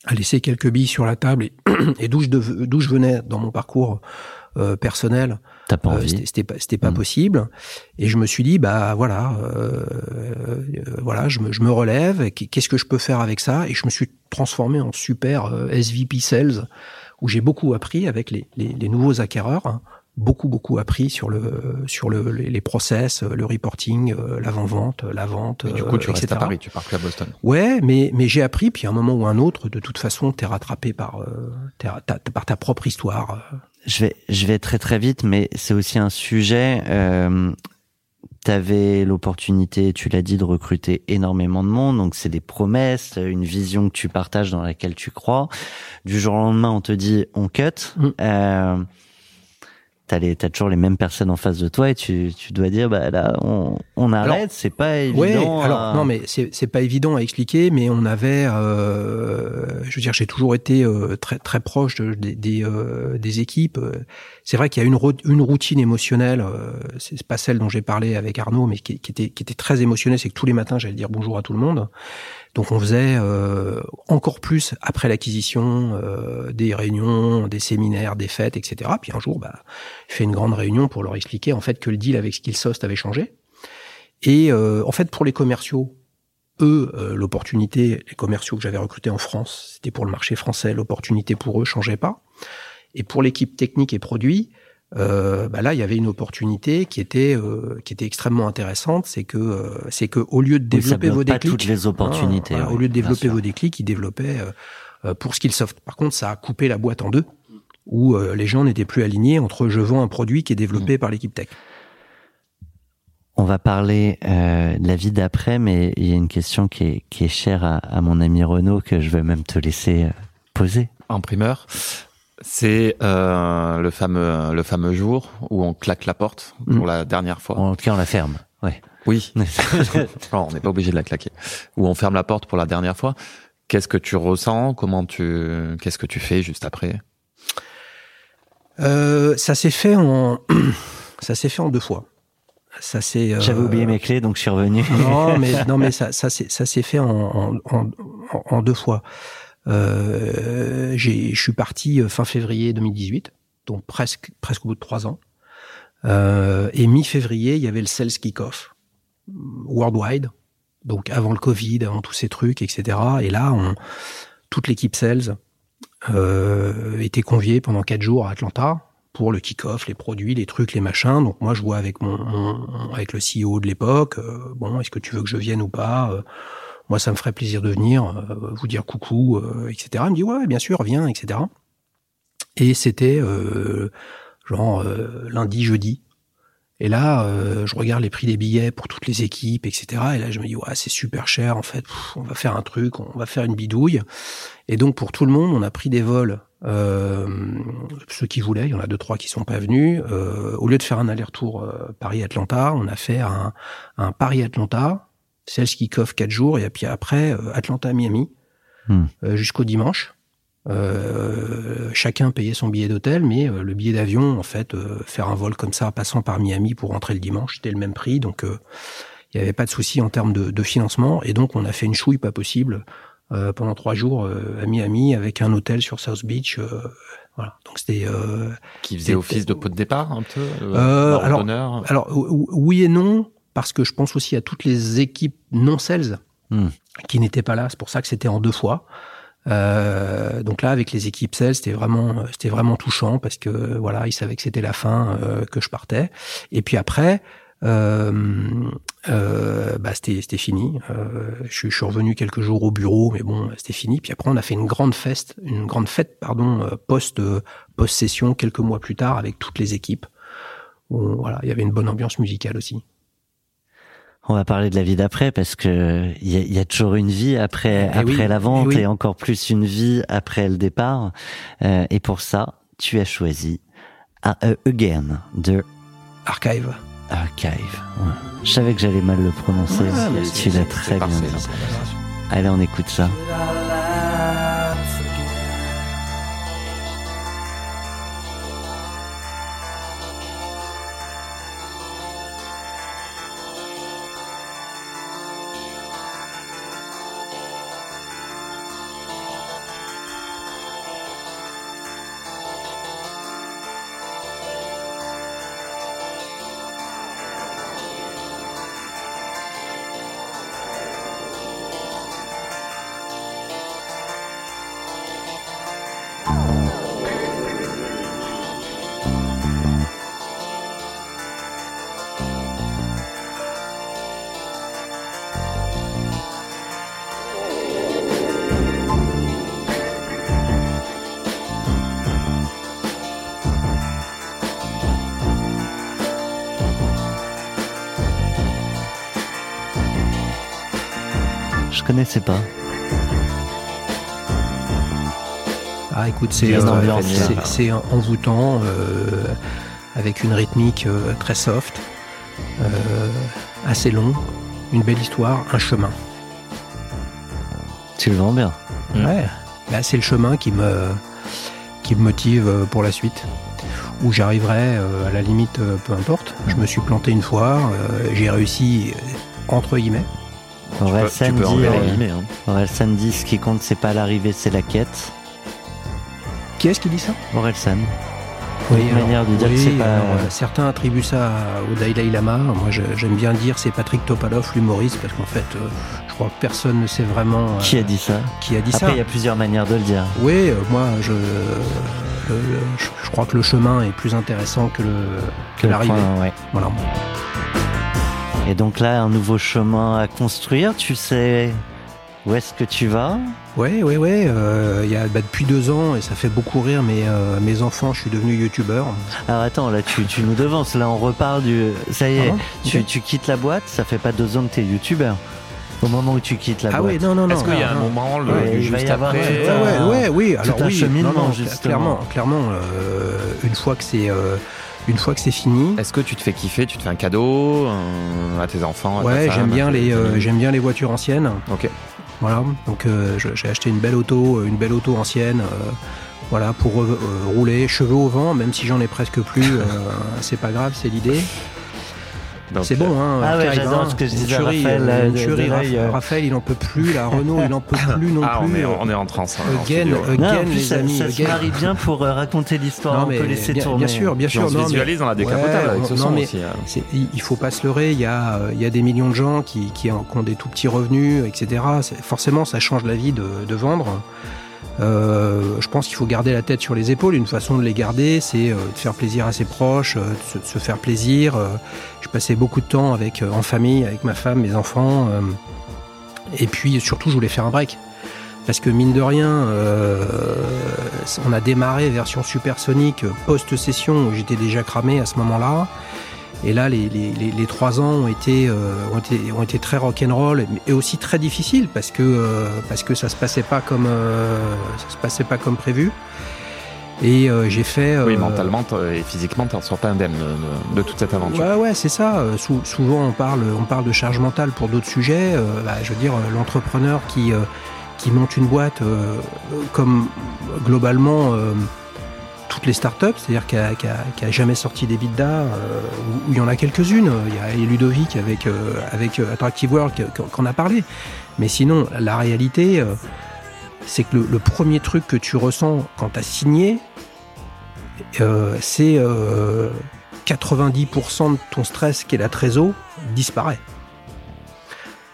à laisser quelques billes sur la table et, et d'où je, je venais dans mon parcours euh, personnel, T'as pas euh, envie c'était pas, c'était pas Mm. possible. Et je me suis dit, bah voilà, euh, euh, voilà, je me, je me relève. Qu'est-ce que je peux faire avec ça? Et je me suis transformé en super SVP Sales, où j'ai beaucoup appris avec les, les, les nouveaux acquéreurs. hein. beaucoup beaucoup appris sur le sur le les process, le reporting, euh, l'avant-vente, la vente, Et du coup, tu euh, restes etc. à Paris, tu pars plus à Boston. Ouais, mais mais j'ai appris, puis à un moment ou un autre, de toute façon, t'es rattrapé par euh, ta, par ta propre histoire. Je vais, je vais très très vite, mais c'est aussi un sujet. Euh, tu avais l'opportunité, tu l'as dit, de recruter énormément de monde. Donc c'est des promesses, une vision que tu partages dans laquelle tu crois. Du jour au lendemain, on te dit on cut. Mm. Euh, T'as les, t'as toujours les mêmes personnes en face de toi et tu, tu dois dire bah là on, on arrête. C'est pas évident. Ouais, à- alors non, mais c'est c'est pas évident à expliquer, mais on avait, euh, je veux dire, j'ai toujours été euh, très très proche de- des des, euh, des équipes. C'est vrai qu'il y a une une routine émotionnelle. euh, c'est pas celle dont j'ai parlé avec Arnaud, mais qui, qui était qui était très émotionnelle. C'est que tous les matins, j'allais dire bonjour à tout le monde. Donc on faisait euh, encore plus après l'acquisition euh, des réunions, des séminaires, des fêtes, etc. Puis un jour, bah, je fais une grande réunion pour leur expliquer en fait que le deal avec Skillsoft avait changé. Et euh, en fait, pour les commerciaux, eux, euh, l'opportunité, les commerciaux que j'avais recrutés en France, c'était pour le marché français, l'opportunité pour eux changeait pas. Et pour l'équipe technique et produit, euh, bah là, il y avait une opportunité qui était euh, qui était extrêmement intéressante, c'est que euh, c'est que au lieu de développer vos pas déclics, toutes les opportunités. hein, voilà, oui, au lieu de développer vos déclics, ils développaient euh, euh, pour Skillsoft. Par contre, ça a coupé la boîte en deux, où euh, les gens n'étaient plus alignés entre je vends un produit qui est développé Mm. par l'équipe tech. On va parler euh, de la vie d'après, mais il y a une question qui est, qui est chère à, à mon ami Renaud que je vais même te laisser euh, poser. En primeur, c'est euh, le fameux le fameux jour où on claque la porte pour Mm. la dernière fois. En tout cas, on la ferme. Ouais. Oui. Non, on n'est pas obligé de la claquer. Où on ferme la porte pour la dernière fois. Qu'est-ce que tu ressens? Comment tu Qu'est-ce que tu fais juste après? Euh, ça s'est fait en ça s'est fait en deux fois. Ça s'est. euh, J'avais oublié mes clés, donc je suis revenu. Non, mais non, mais ça, ça, s'est- ça s'est fait en, en, en, en deux fois. Euh, je suis parti euh, fin février 2018, donc presque, presque au bout de trois ans. Euh, et mi-février, il y avait le Sales Kickoff worldwide, donc avant le Covid, avant tous ces trucs, etc. Et là, on, toute l'équipe Sales euh, était conviée pendant quatre jours à Atlanta pour le kick-off, les produits, les trucs, les machins. Donc moi, je vois avec mon, mon- avec le CEO de l'époque. bon, est-ce que tu veux que je vienne ou pas Moi, ça me ferait plaisir de venir, euh, vous dire coucou, euh, etc. Il me dit ouais, bien sûr, viens, etc. Et c'était euh, genre lundi, jeudi. Et là, euh, je regarde les prix des billets pour toutes les équipes, etc. Et là, je me dis ouais, c'est super cher en fait. On va faire un truc, on va faire une bidouille. Et donc pour tout le monde, on a pris des vols. Euh, ceux qui voulaient, il y en a deux trois qui sont pas venus. Euh, au lieu de faire un aller-retour Paris-Atlanta, on a fait un Paris-Atlanta, celle qui coffre quatre jours, et puis après euh, Atlanta-Miami Hmm. euh, jusqu'au dimanche. Euh, chacun payait son billet d'hôtel, mais euh, le billet d'avion, en fait, euh, faire un vol comme ça, passant par Miami pour rentrer le dimanche, c'était le même prix, donc il n'y avait pas de souci en termes de, de financement, et donc on a fait une chouille pas possible pendant trois jours à Miami avec un hôtel sur South Beach. voilà, donc c'était euh, Qui faisait office de pot de départ un peu Euh, alors- Alors ou- ou- oui et non, parce que je pense aussi à toutes les équipes non sales Hmm. qui n'étaient pas là. C'est pour ça que c'était en deux fois. Euh, donc là, avec les équipes sales, c'était vraiment, c'était vraiment touchant parce que voilà, ils savaient que c'était la fin, euh, que je partais. Et puis après, euh, euh, bah c'était, c'était fini. Euh, je, suis- je suis revenu quelques jours au bureau, mais bon, c'était fini. Puis après, on a fait une grande fête, une grande fête, pardon, post, post session quelques mois plus tard avec toutes les équipes. Où, voilà, il y avait une bonne ambiance musicale aussi. On va parler de la vie d'après parce que il y y a toujours une vie après Eh oui, après la vente eh oui. et encore plus une vie après le départ. Euh, et pour ça, tu as choisi A- Again de Archive. Archive. Ouais. Je savais que j'allais mal le prononcer. Ouais, mais tu l'as très bien parfait, Allez, on écoute ça. Connaissais pas. Ah, écoute, c'est euh, envoûtant, euh, avec une rythmique euh, très soft, euh, assez long, une belle histoire, un chemin. Tu le vends bien. Mm. Ouais. Là, c'est le chemin qui me, qui me motive pour la suite. Où j'arriverai, euh, à la limite, peu importe. Je me suis planté une fois, euh, j'ai réussi, entre guillemets. Aurel San dit, euh. Hein. Dit ce qui compte, c'est pas l'arrivée, c'est la quête. Qui est-ce qui dit ça? Aurel San. Oui, Une manière de dire que c'est pas- alors, euh, certains attribuent ça au Dalai Lama. Moi, j'aime bien dire c'est Patrick Topalov, l'humoriste, parce qu'en fait, euh, je crois que personne ne sait vraiment euh, Qui a dit ça? qui a dit Après, ça. il y a plusieurs manières de le dire. Oui, euh, moi, je, le- le- je, je crois que le chemin est plus intéressant que l'arrivée. ouais. Voilà. Et donc là, un nouveau chemin à construire. Tu sais où est-ce que tu vas? Ouais, ouais, ouais. euh, Il y a bah, depuis deux ans et ça fait beaucoup rire mes euh, mes enfants. Je suis devenu youtubeur. Alors attends, là, tu, tu nous devances. Là, on repart du. Ça y est, Pardon? tu, tu quittes la boîte. Ça fait pas deux ans que t'es youtubeur. Au moment où tu quittes la Ah boîte. oui, non, non, non. Est-ce qu'il y a un moment, le, Ouais, du il va juste y après tout Ouais, un- ouais, ouais, oui. tout Alors un oui, cheminement, non, non, justement. clairement, clairement, euh, une fois que c'est euh, une fois que c'est fini. Est-ce que tu te fais kiffer Tu te fais un cadeau euh, à tes enfants à Ouais, j'aime bien les euh, j'aime bien les voitures anciennes. Ok. Voilà, donc euh, j'ai acheté une belle auto, une belle auto ancienne. voilà, pour euh, rouler, cheveux au vent, même si j'en ai presque plus, euh, c'est pas grave, c'est l'idée. C'est bon, hein. Ah ouais, j'adore hein, ce que je disais à Raphaël, euh, tuerie, Raph- euh. Raphaël, il en peut plus, la Renault, il en peut plus non Ah, on plus. est, on est en transe. hein, Again, again. Non, en plus, les ça, amis, ça se marie bien pour euh, raconter l'histoire. On mais peut laisser bien, tourner. bien sûr, bien sûr. on se visualise dans la décapotable avec ce non, son mais- aussi. hein. Il faut pas se leurrer, il y a, euh, des millions de gens qui, ont, des tout petits revenus, etc. Forcément, ça change la vie de vendre. Euh, je pense qu'il faut garder la tête sur les épaules. Une façon de les garder, c'est euh, de faire plaisir à ses proches, euh, de se, faire plaisir. Je passais beaucoup de temps avec, en famille, avec ma femme, mes enfants. et puis surtout, je voulais faire un break. Parce que mine de rien, on a démarré version supersonique post-session où j'étais déjà cramé à ce moment-là. Et là, les, les, les, les trois ans ont été, euh, ont été, ont été très rock'n'roll et aussi très difficiles parce que, euh, parce que ça se passait pas comme, euh, ça se passait pas comme prévu. Et j'ai fait. Oui, mentalement et physiquement, tu n'en sors pas indemne de, toute cette aventure. Ouais, ouais, c'est ça. Sou- souvent, on parle, on parle de charge mentale pour d'autres sujets. Bah, je veux dire, l'entrepreneur qui, qui monte une boîte, comme globalement les startups, c'est-à-dire qui a, a- jamais sorti des bidas, euh, où, il y en a quelques-unes. Il y a Ludovic avec, euh, euh, Attractive World qu'on a parlé. Mais sinon, la réalité, c'est que le, premier truc que tu ressens quand tu as signé, c'est euh, 90% de ton stress qui est la trésor disparaît.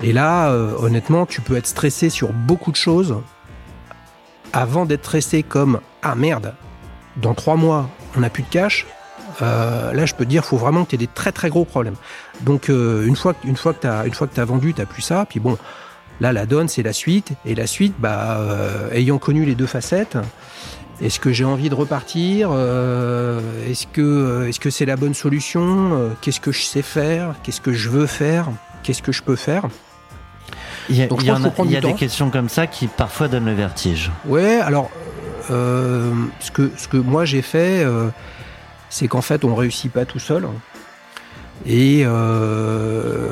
Et là, honnêtement, tu peux être stressé sur beaucoup de choses avant d'être stressé comme ah merde, dans trois mois on n'a plus de cash. euh, là, je peux te dire, faut vraiment que tu aies des très très gros problèmes. Donc, euh, une fois, que- une fois que tu as, une fois que as vendu, tu plus ça. Puis bon, là, la donne, c'est la suite. Et la suite, bah, euh, ayant connu les deux facettes, est-ce que j'ai envie de repartir Euh, Est-ce que euh, est-ce que c'est la bonne solution Euh, Qu'est-ce que je sais faire Qu'est-ce que je veux faire Qu'est-ce que je peux faire? Il y a, Donc, il y a, il y a des questions comme ça qui parfois donnent le vertige. Ouais, alors euh, ce que ce que moi j'ai fait, euh, c'est qu'en fait on réussit pas tout seul. Et euh,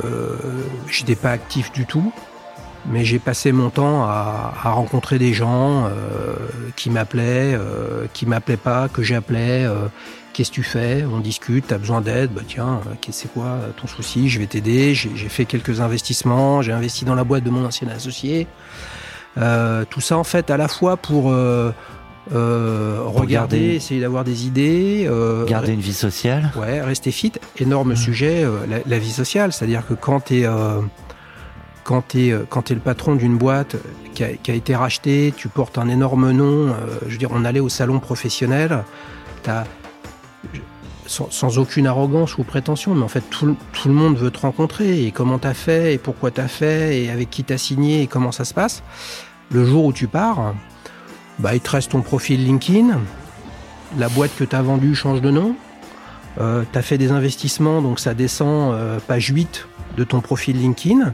j'étais pas actif du tout, mais j'ai passé mon temps à, à rencontrer des gens euh, qui m'appelaient, qui m'appelaient pas, que j'appelais. Qu'est-ce que tu fais? On discute, tu as besoin d'aide? Bah tiens, c'est quoi ton souci? Je vais t'aider. J'ai j'ai fait quelques investissements, j'ai investi dans la boîte de mon ancien associé. Euh, tout ça en fait à la fois pour euh, euh, regarder, garder- essayer d'avoir des idées, euh, Garder une vie sociale. Ouais, rester fit, énorme sujet, euh, la, la vie sociale. C'est-à-dire que quand tu es, quand t'es, euh, quand t'es le patron d'une boîte qui a, qui a été rachetée, tu portes un énorme nom. euh, je veux dire, on allait au salon professionnel, t'as, sans, sans aucune arrogance ou prétention, mais en fait, tout, le- tout le monde veut te rencontrer. Et comment t'as fait, et pourquoi t'as fait, et avec qui t'as signé, et comment ça se passe. Le jour où tu pars, bah, il te reste ton profil LinkedIn, la boîte que t'as vendue change de nom. Euh, tu as fait des investissements, donc ça descend euh, page 8 de ton profil LinkedIn.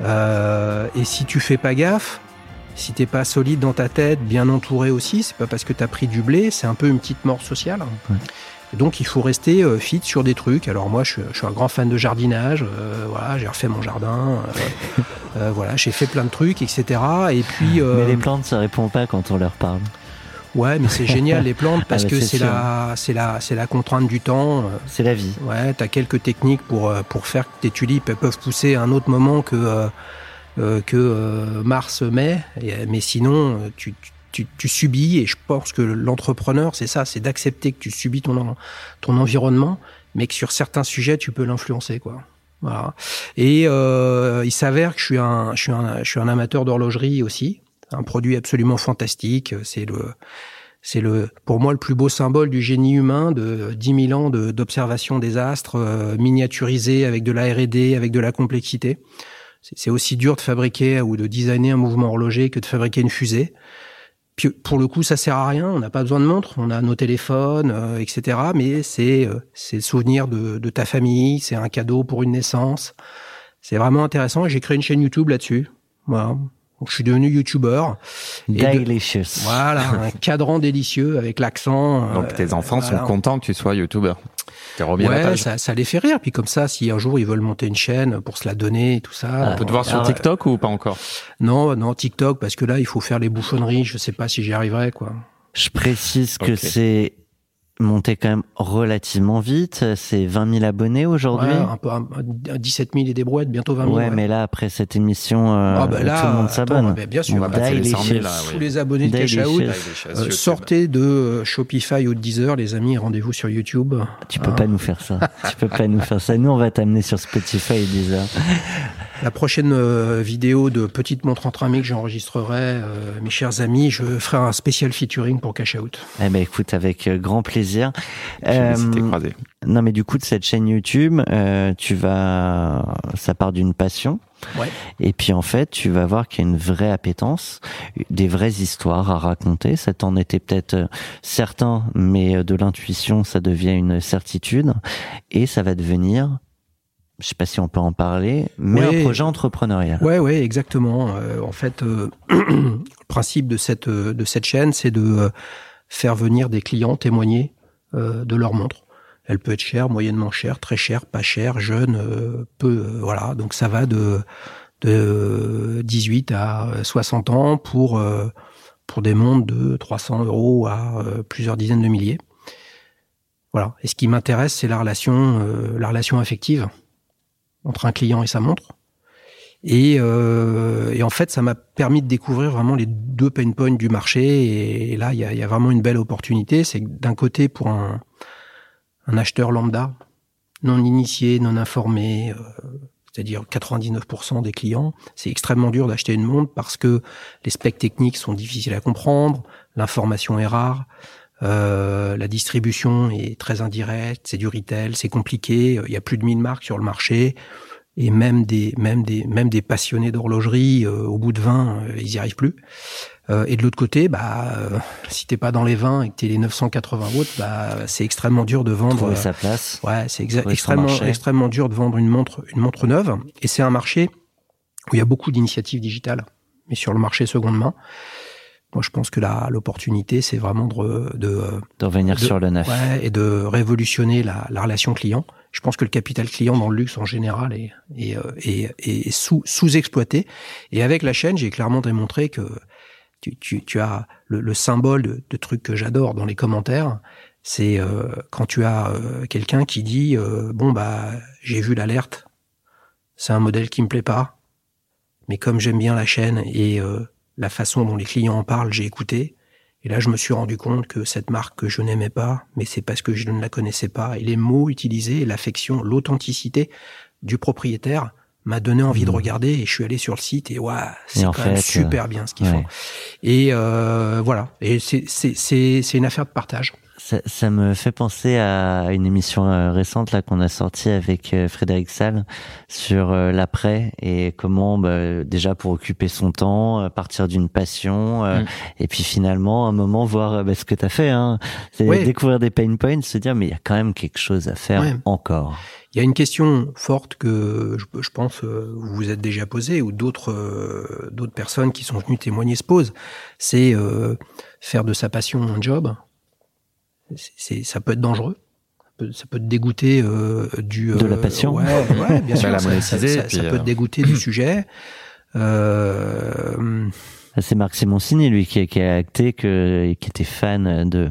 Euh, et si tu fais pas gaffe, si t'es pas solide dans ta tête, bien entouré aussi, c'est pas parce que t'as pris du blé, c'est un peu une petite mort sociale. Ouais. Donc il faut rester euh, fit sur des trucs. Alors moi, je, suis- je suis un grand fan de jardinage. euh, voilà, j'ai refait mon jardin. euh, voilà, j'ai fait plein de trucs, etc. Et puis, Mais les plantes, ça répond pas quand on leur parle. ouais, mais c'est génial les plantes parce bah, que c'est la, c'est la, c'est la contrainte du temps. C'est la vie. Ouais, t'as quelques techniques pour pour faire que tes tulipes elles peuvent pousser à un autre moment que que euh, mars mai. Et, euh, mais sinon, euh, tu, tu, tu subis. Et je pense que l'entrepreneur, c'est ça, c'est d'accepter que tu subis ton ton environnement, mais que sur certains sujets, tu peux l'influencer, quoi. Voilà. Et euh, il s'avère que je suis un je suis un je suis un amateur d'horlogerie aussi. Un produit absolument fantastique. C'est le c'est le, pour moi le plus beau symbole du génie humain de 10 000 ans d'observation des astres euh, miniaturisés avec de la R&D, avec de la complexité. C'est c'est aussi dur de fabriquer ou de designer un mouvement horloger que de fabriquer une fusée. Puis pour le coup, ça sert à rien. On n'a pas besoin de montre. On a nos téléphones, euh, etc. Mais c'est euh, c'est le souvenir de, de ta famille. C'est un cadeau pour une naissance. C'est vraiment intéressant. Et j'ai créé une chaîne YouTube là-dessus. Voilà. Donc, je suis devenu de- Delicious. Voilà, un cadran délicieux avec l'accent. Donc euh, tes enfants sont contents que tu sois youtubeur. T'es remis à la Ouais, ça, ça les fait rire. Puis comme ça, si un jour ils veulent monter une chaîne pour se la donner et tout ça. Ah, On peut te voir sur Alors, TikTok ou pas encore? Non, non, TikTok, parce que là, il faut faire les bouchonneries. Je sais pas si j'y arriverai, quoi. Je précise que c'est monté quand même relativement vite. C'est 20 000 abonnés aujourd'hui. Ouais, un peu, un, un 17 000 et des brouettes, bientôt 20 000. Ouais, mais là, après cette émission, euh, Ah, bah là, tout le monde s'abonne. bah, bien sûr. On va passer les 100 000 là. Tous oui. les abonnés de Daily Cash Out, euh, sortez de euh, Shopify ou de Deezer, les amis, rendez-vous sur YouTube. Tu peux Ah. pas nous faire ça. tu peux pas nous faire ça. Nous, on va t'amener sur Spotify et Deezer. La prochaine euh, vidéo de Petite montre entre amis que j'enregistrerai, euh, mes chers amis, je ferai un spécial featuring pour Cash Out. Eh ben, écoute, avec grand plaisir. J'ai visité Euh, croisé. non, mais du coup, de cette chaîne YouTube, euh, tu vas, ça part d'une passion. Ouais. Et puis, en fait, tu vas voir qu'il y a une vraie appétence, des vraies histoires à raconter. Ça t'en était peut-être euh, certain, mais euh, de l'intuition, ça devient une certitude. Et ça va devenir, je sais pas si on peut en parler, mais Ouais. un projet entrepreneurial. Ouais, ouais, exactement. Euh, en fait, euh, le principe de cette de cette chaîne, c'est de faire venir des clients témoigner de leur montre. Elle peut être chère, moyennement chère, très chère, pas chère, jeune, euh, peu, euh, voilà. Donc ça va de de 18 à 60 ans pour euh, pour des montres de 300 euros à euh, plusieurs dizaines de milliers. Voilà. Et ce qui m'intéresse, c'est la relation euh, la relation affective entre un client et sa montre. Et, euh, et en fait, ça m'a permis de découvrir vraiment les deux pain points du marché. Et, là, il y a, vraiment une belle opportunité. C'est d'un côté, pour un, un acheteur lambda, non initié, non informé, euh, c'est-à-dire 99% des clients, c'est extrêmement dur d'acheter une montre parce que les specs techniques sont difficiles à comprendre, l'information est rare, euh, la distribution est très indirecte, c'est du retail, c'est compliqué, il y a plus de 1000 marques sur le marché et même des même des même des passionnés d'horlogerie euh, au bout de 20 euh, ils y arrivent plus Euh, et de l'autre côté bah euh, si t'es pas dans les 20 et que t'es les 980 autres bah c'est extrêmement dur de vendre Trouver euh, sa place. Ouais, c'est extrêmement, extrêmement dur de vendre une montre, une montre neuve. Et c'est un marché où il y a beaucoup d'initiatives digitales, mais sur le marché seconde main. Moi, je pense que l'opportunité, c'est vraiment de, de, De revenir de- sur le neuf. ouais, et de révolutionner la, la relation client. Je pense que le capital client dans le luxe en général est, euh, sous, sous-exploité. Et avec la chaîne, j'ai clairement démontré que tu, as le, le symbole de, de trucs que j'adore dans les commentaires. C'est euh, quand tu as euh, quelqu'un qui dit euh, bon bah j'ai vu l'alerte, c'est un modèle qui me plaît pas, mais comme j'aime bien la chaîne et la façon dont les clients en parlent, j'ai écouté. Et là, je me suis rendu compte que cette marque que je n'aimais pas, mais c'est parce que je ne la connaissais pas. Et les mots utilisés, l'affection, l'authenticité du propriétaire m'a donné envie de Mhm. regarder. Et je suis allé sur le site et waouh, c'est quand même super bien ce qu'ils ouais. font. Et euh, voilà. Et c'est une affaire de partage. Ça, ça me fait penser à une émission euh, récente là qu'on a sortie avec euh, Frédéric Salle sur euh, l'après et comment bah, déjà pour occuper son temps, partir d'une passion euh, Mm. et puis finalement à un moment voir bah, ce que tu as fait hein, c'est Ouais. découvrir des pain points, se dire mais il y a quand même quelque chose à faire Ouais. encore. Il y a une question forte que je, je pense vous vous êtes déjà posée ou d'autres d'autres personnes qui sont venues témoigner se posent. C'est euh, faire de sa passion un job. C'est- ça peut être dangereux. Ça peut, ça peut te dégoûter euh, du De la euh, passion. Ouais, ouais, bien sûr. ça, ça- ça- peut euh, te dégoûter du sujet. Euh, C'est Marc Simoncini, lui, qui, qui a acté que, qui était fan de,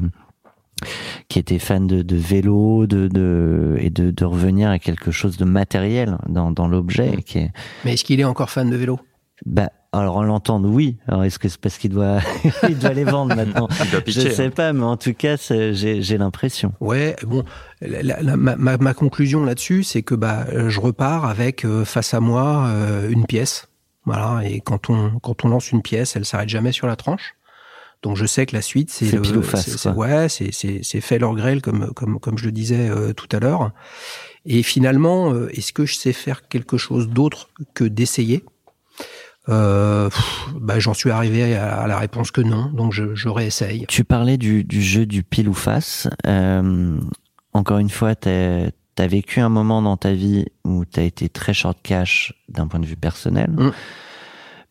qui était fan de, de vélo, de, de, et de, de revenir à quelque chose de matériel dans, dans l'objet, Mm. qui est, mais est-ce qu'il est encore fan de vélo? Bah, alors on l'entend, oui. Alors est-ce que c'est parce qu'il doit, il doit les vendre maintenant? Il doit Je pitcher, sais hein. pas, mais en tout cas, j'ai, j'ai l'impression. Ouais, bon, la- la- la- ma, conclusion là-dessus, c'est que bah, je repars avec euh, face à moi euh, une pièce. Voilà, et quand on quand on lance une pièce, elle s'arrête jamais sur la tranche. Donc je sais que la suite, c'est C'est le- pile ou face, c'est- c'est- quoi. ouais, c'est c'est c'est fait leur grêle comme comme comme je le disais euh, tout à l'heure. Et finalement, euh, est-ce que je sais faire quelque chose d'autre que d'essayer? Euh, bah, j'en suis arrivé à, la réponse que non, donc je, je réessaye. Tu parlais du, du jeu du pile ou face. Euh, encore une fois, t'as as vécu un moment dans ta vie où t'as été très short cash d'un point de vue personnel. Mm.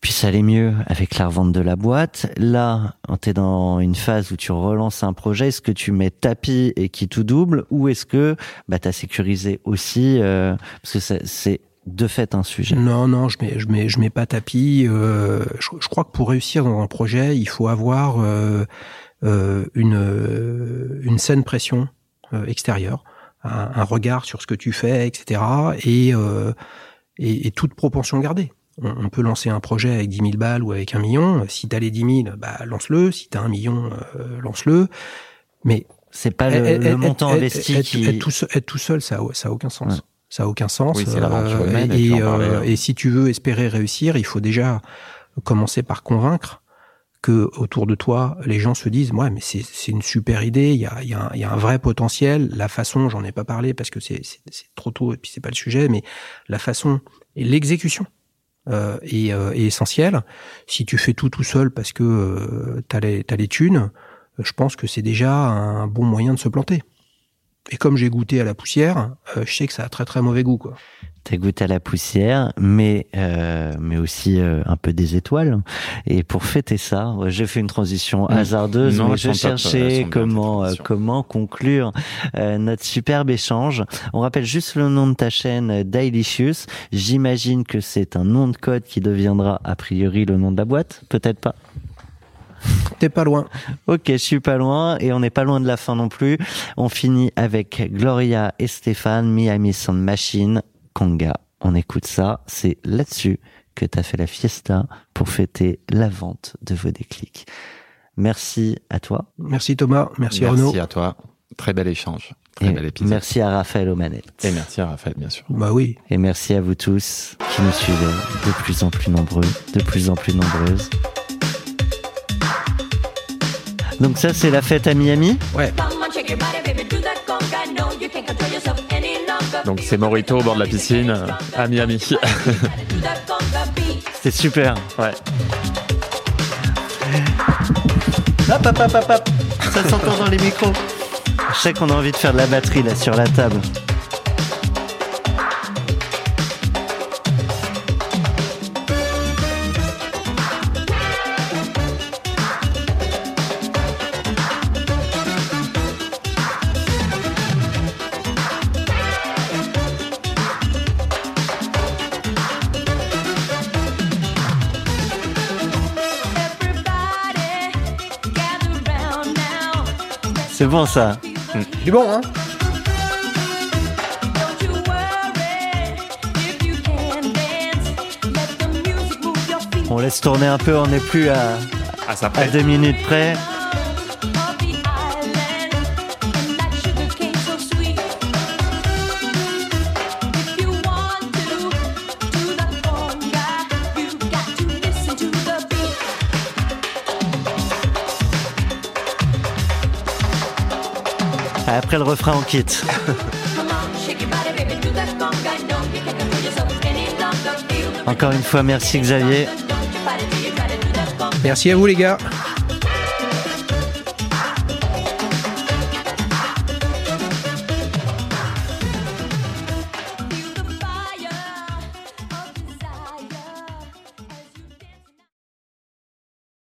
Puis ça allait mieux avec la revente de la boîte. Là, t'es dans une phase où tu relances un projet. Est-ce que tu mets tapis et qui tout double? Ou est-ce que bah, t'as sécurisé aussi euh, parce que c'est de fait un sujet. Non, non, je mets, je mets, je mets pas tapis. Euh, je, je crois que pour réussir dans un projet, il faut avoir euh, euh, une, euh, une saine pression euh, extérieure, un, un regard sur ce que tu fais, etc. Et, euh, et, et toute proportion gardée. On, on peut lancer un projet avec 10 000 balles ou avec un million. Si t'as les 10 000, bah, lance-le. Si t'as un million, euh, lance-le. Mais C'est pas le, être- le être- montant être- investi être- qui. tout seul, être tout seul, ça, a- ça a aucun sens. Ouais. Ça a aucun sens. Oui, Euh, humaine, et et, euh, hein. et si tu veux espérer réussir, il faut déjà commencer par convaincre que autour de toi, les gens se disent, ouais, mais c'est une super idée. Il y a, y, a y a un vrai potentiel. La façon, j'en ai pas parlé parce que c'est trop tôt et puis c'est pas le sujet, mais la façon et l'exécution. Euh, est, euh, est essentielle. Si tu fais tout tout seul parce que euh, t'as les t'as les thunes, je pense que c'est déjà un bon moyen de se planter. Et comme j'ai goûté à la poussière, euh, je sais que ça a très très mauvais goût, quoi. T'as goûté à la poussière, mais euh, mais aussi euh, un peu des étoiles. Et pour fêter ça, ouais, j'ai fait une transition Mm. hasardeuse, Non, mais je top, cherchais comment euh, comment conclure euh, notre superbe échange. On rappelle juste le nom de ta chaîne, euh, Dailicious. J'imagine que c'est un nom de code qui deviendra a priori le nom de la boîte. Peut-être pas. T'es pas loin. Ok, je suis pas loin et on n'est pas loin de la fin non plus. On finit avec Gloria et Stéphane, Miami Sound Machine, Conga. On écoute ça, c'est là-dessus que tu as fait la fiesta pour fêter la vente de vos déclics. Merci à toi Merci Thomas, merci, Renaud. Merci à toi. Très bel échange. Très et bel épisode. merci à Raphaël Omanette. Et merci à Raphaël, bien sûr. Bah oui. Et merci à vous tous qui nous suivez de plus en plus nombreux, de plus en plus nombreuses. Donc ça c'est la fête à Miami Ouais. Donc c'est Morito au bord de la piscine à Miami. C'est super ouais. Hop, hop, hop, hop, hop. Ça s'entend dans les micros. Je sais qu'on a envie de faire de la batterie là sur la table. C'est bon ça. Du bon, hein. On laisse tourner un peu, on n'est plus à, À sa à deux minutes près. Le refrain, on quitte. Encore une fois, merci Xavier. Merci à vous les gars.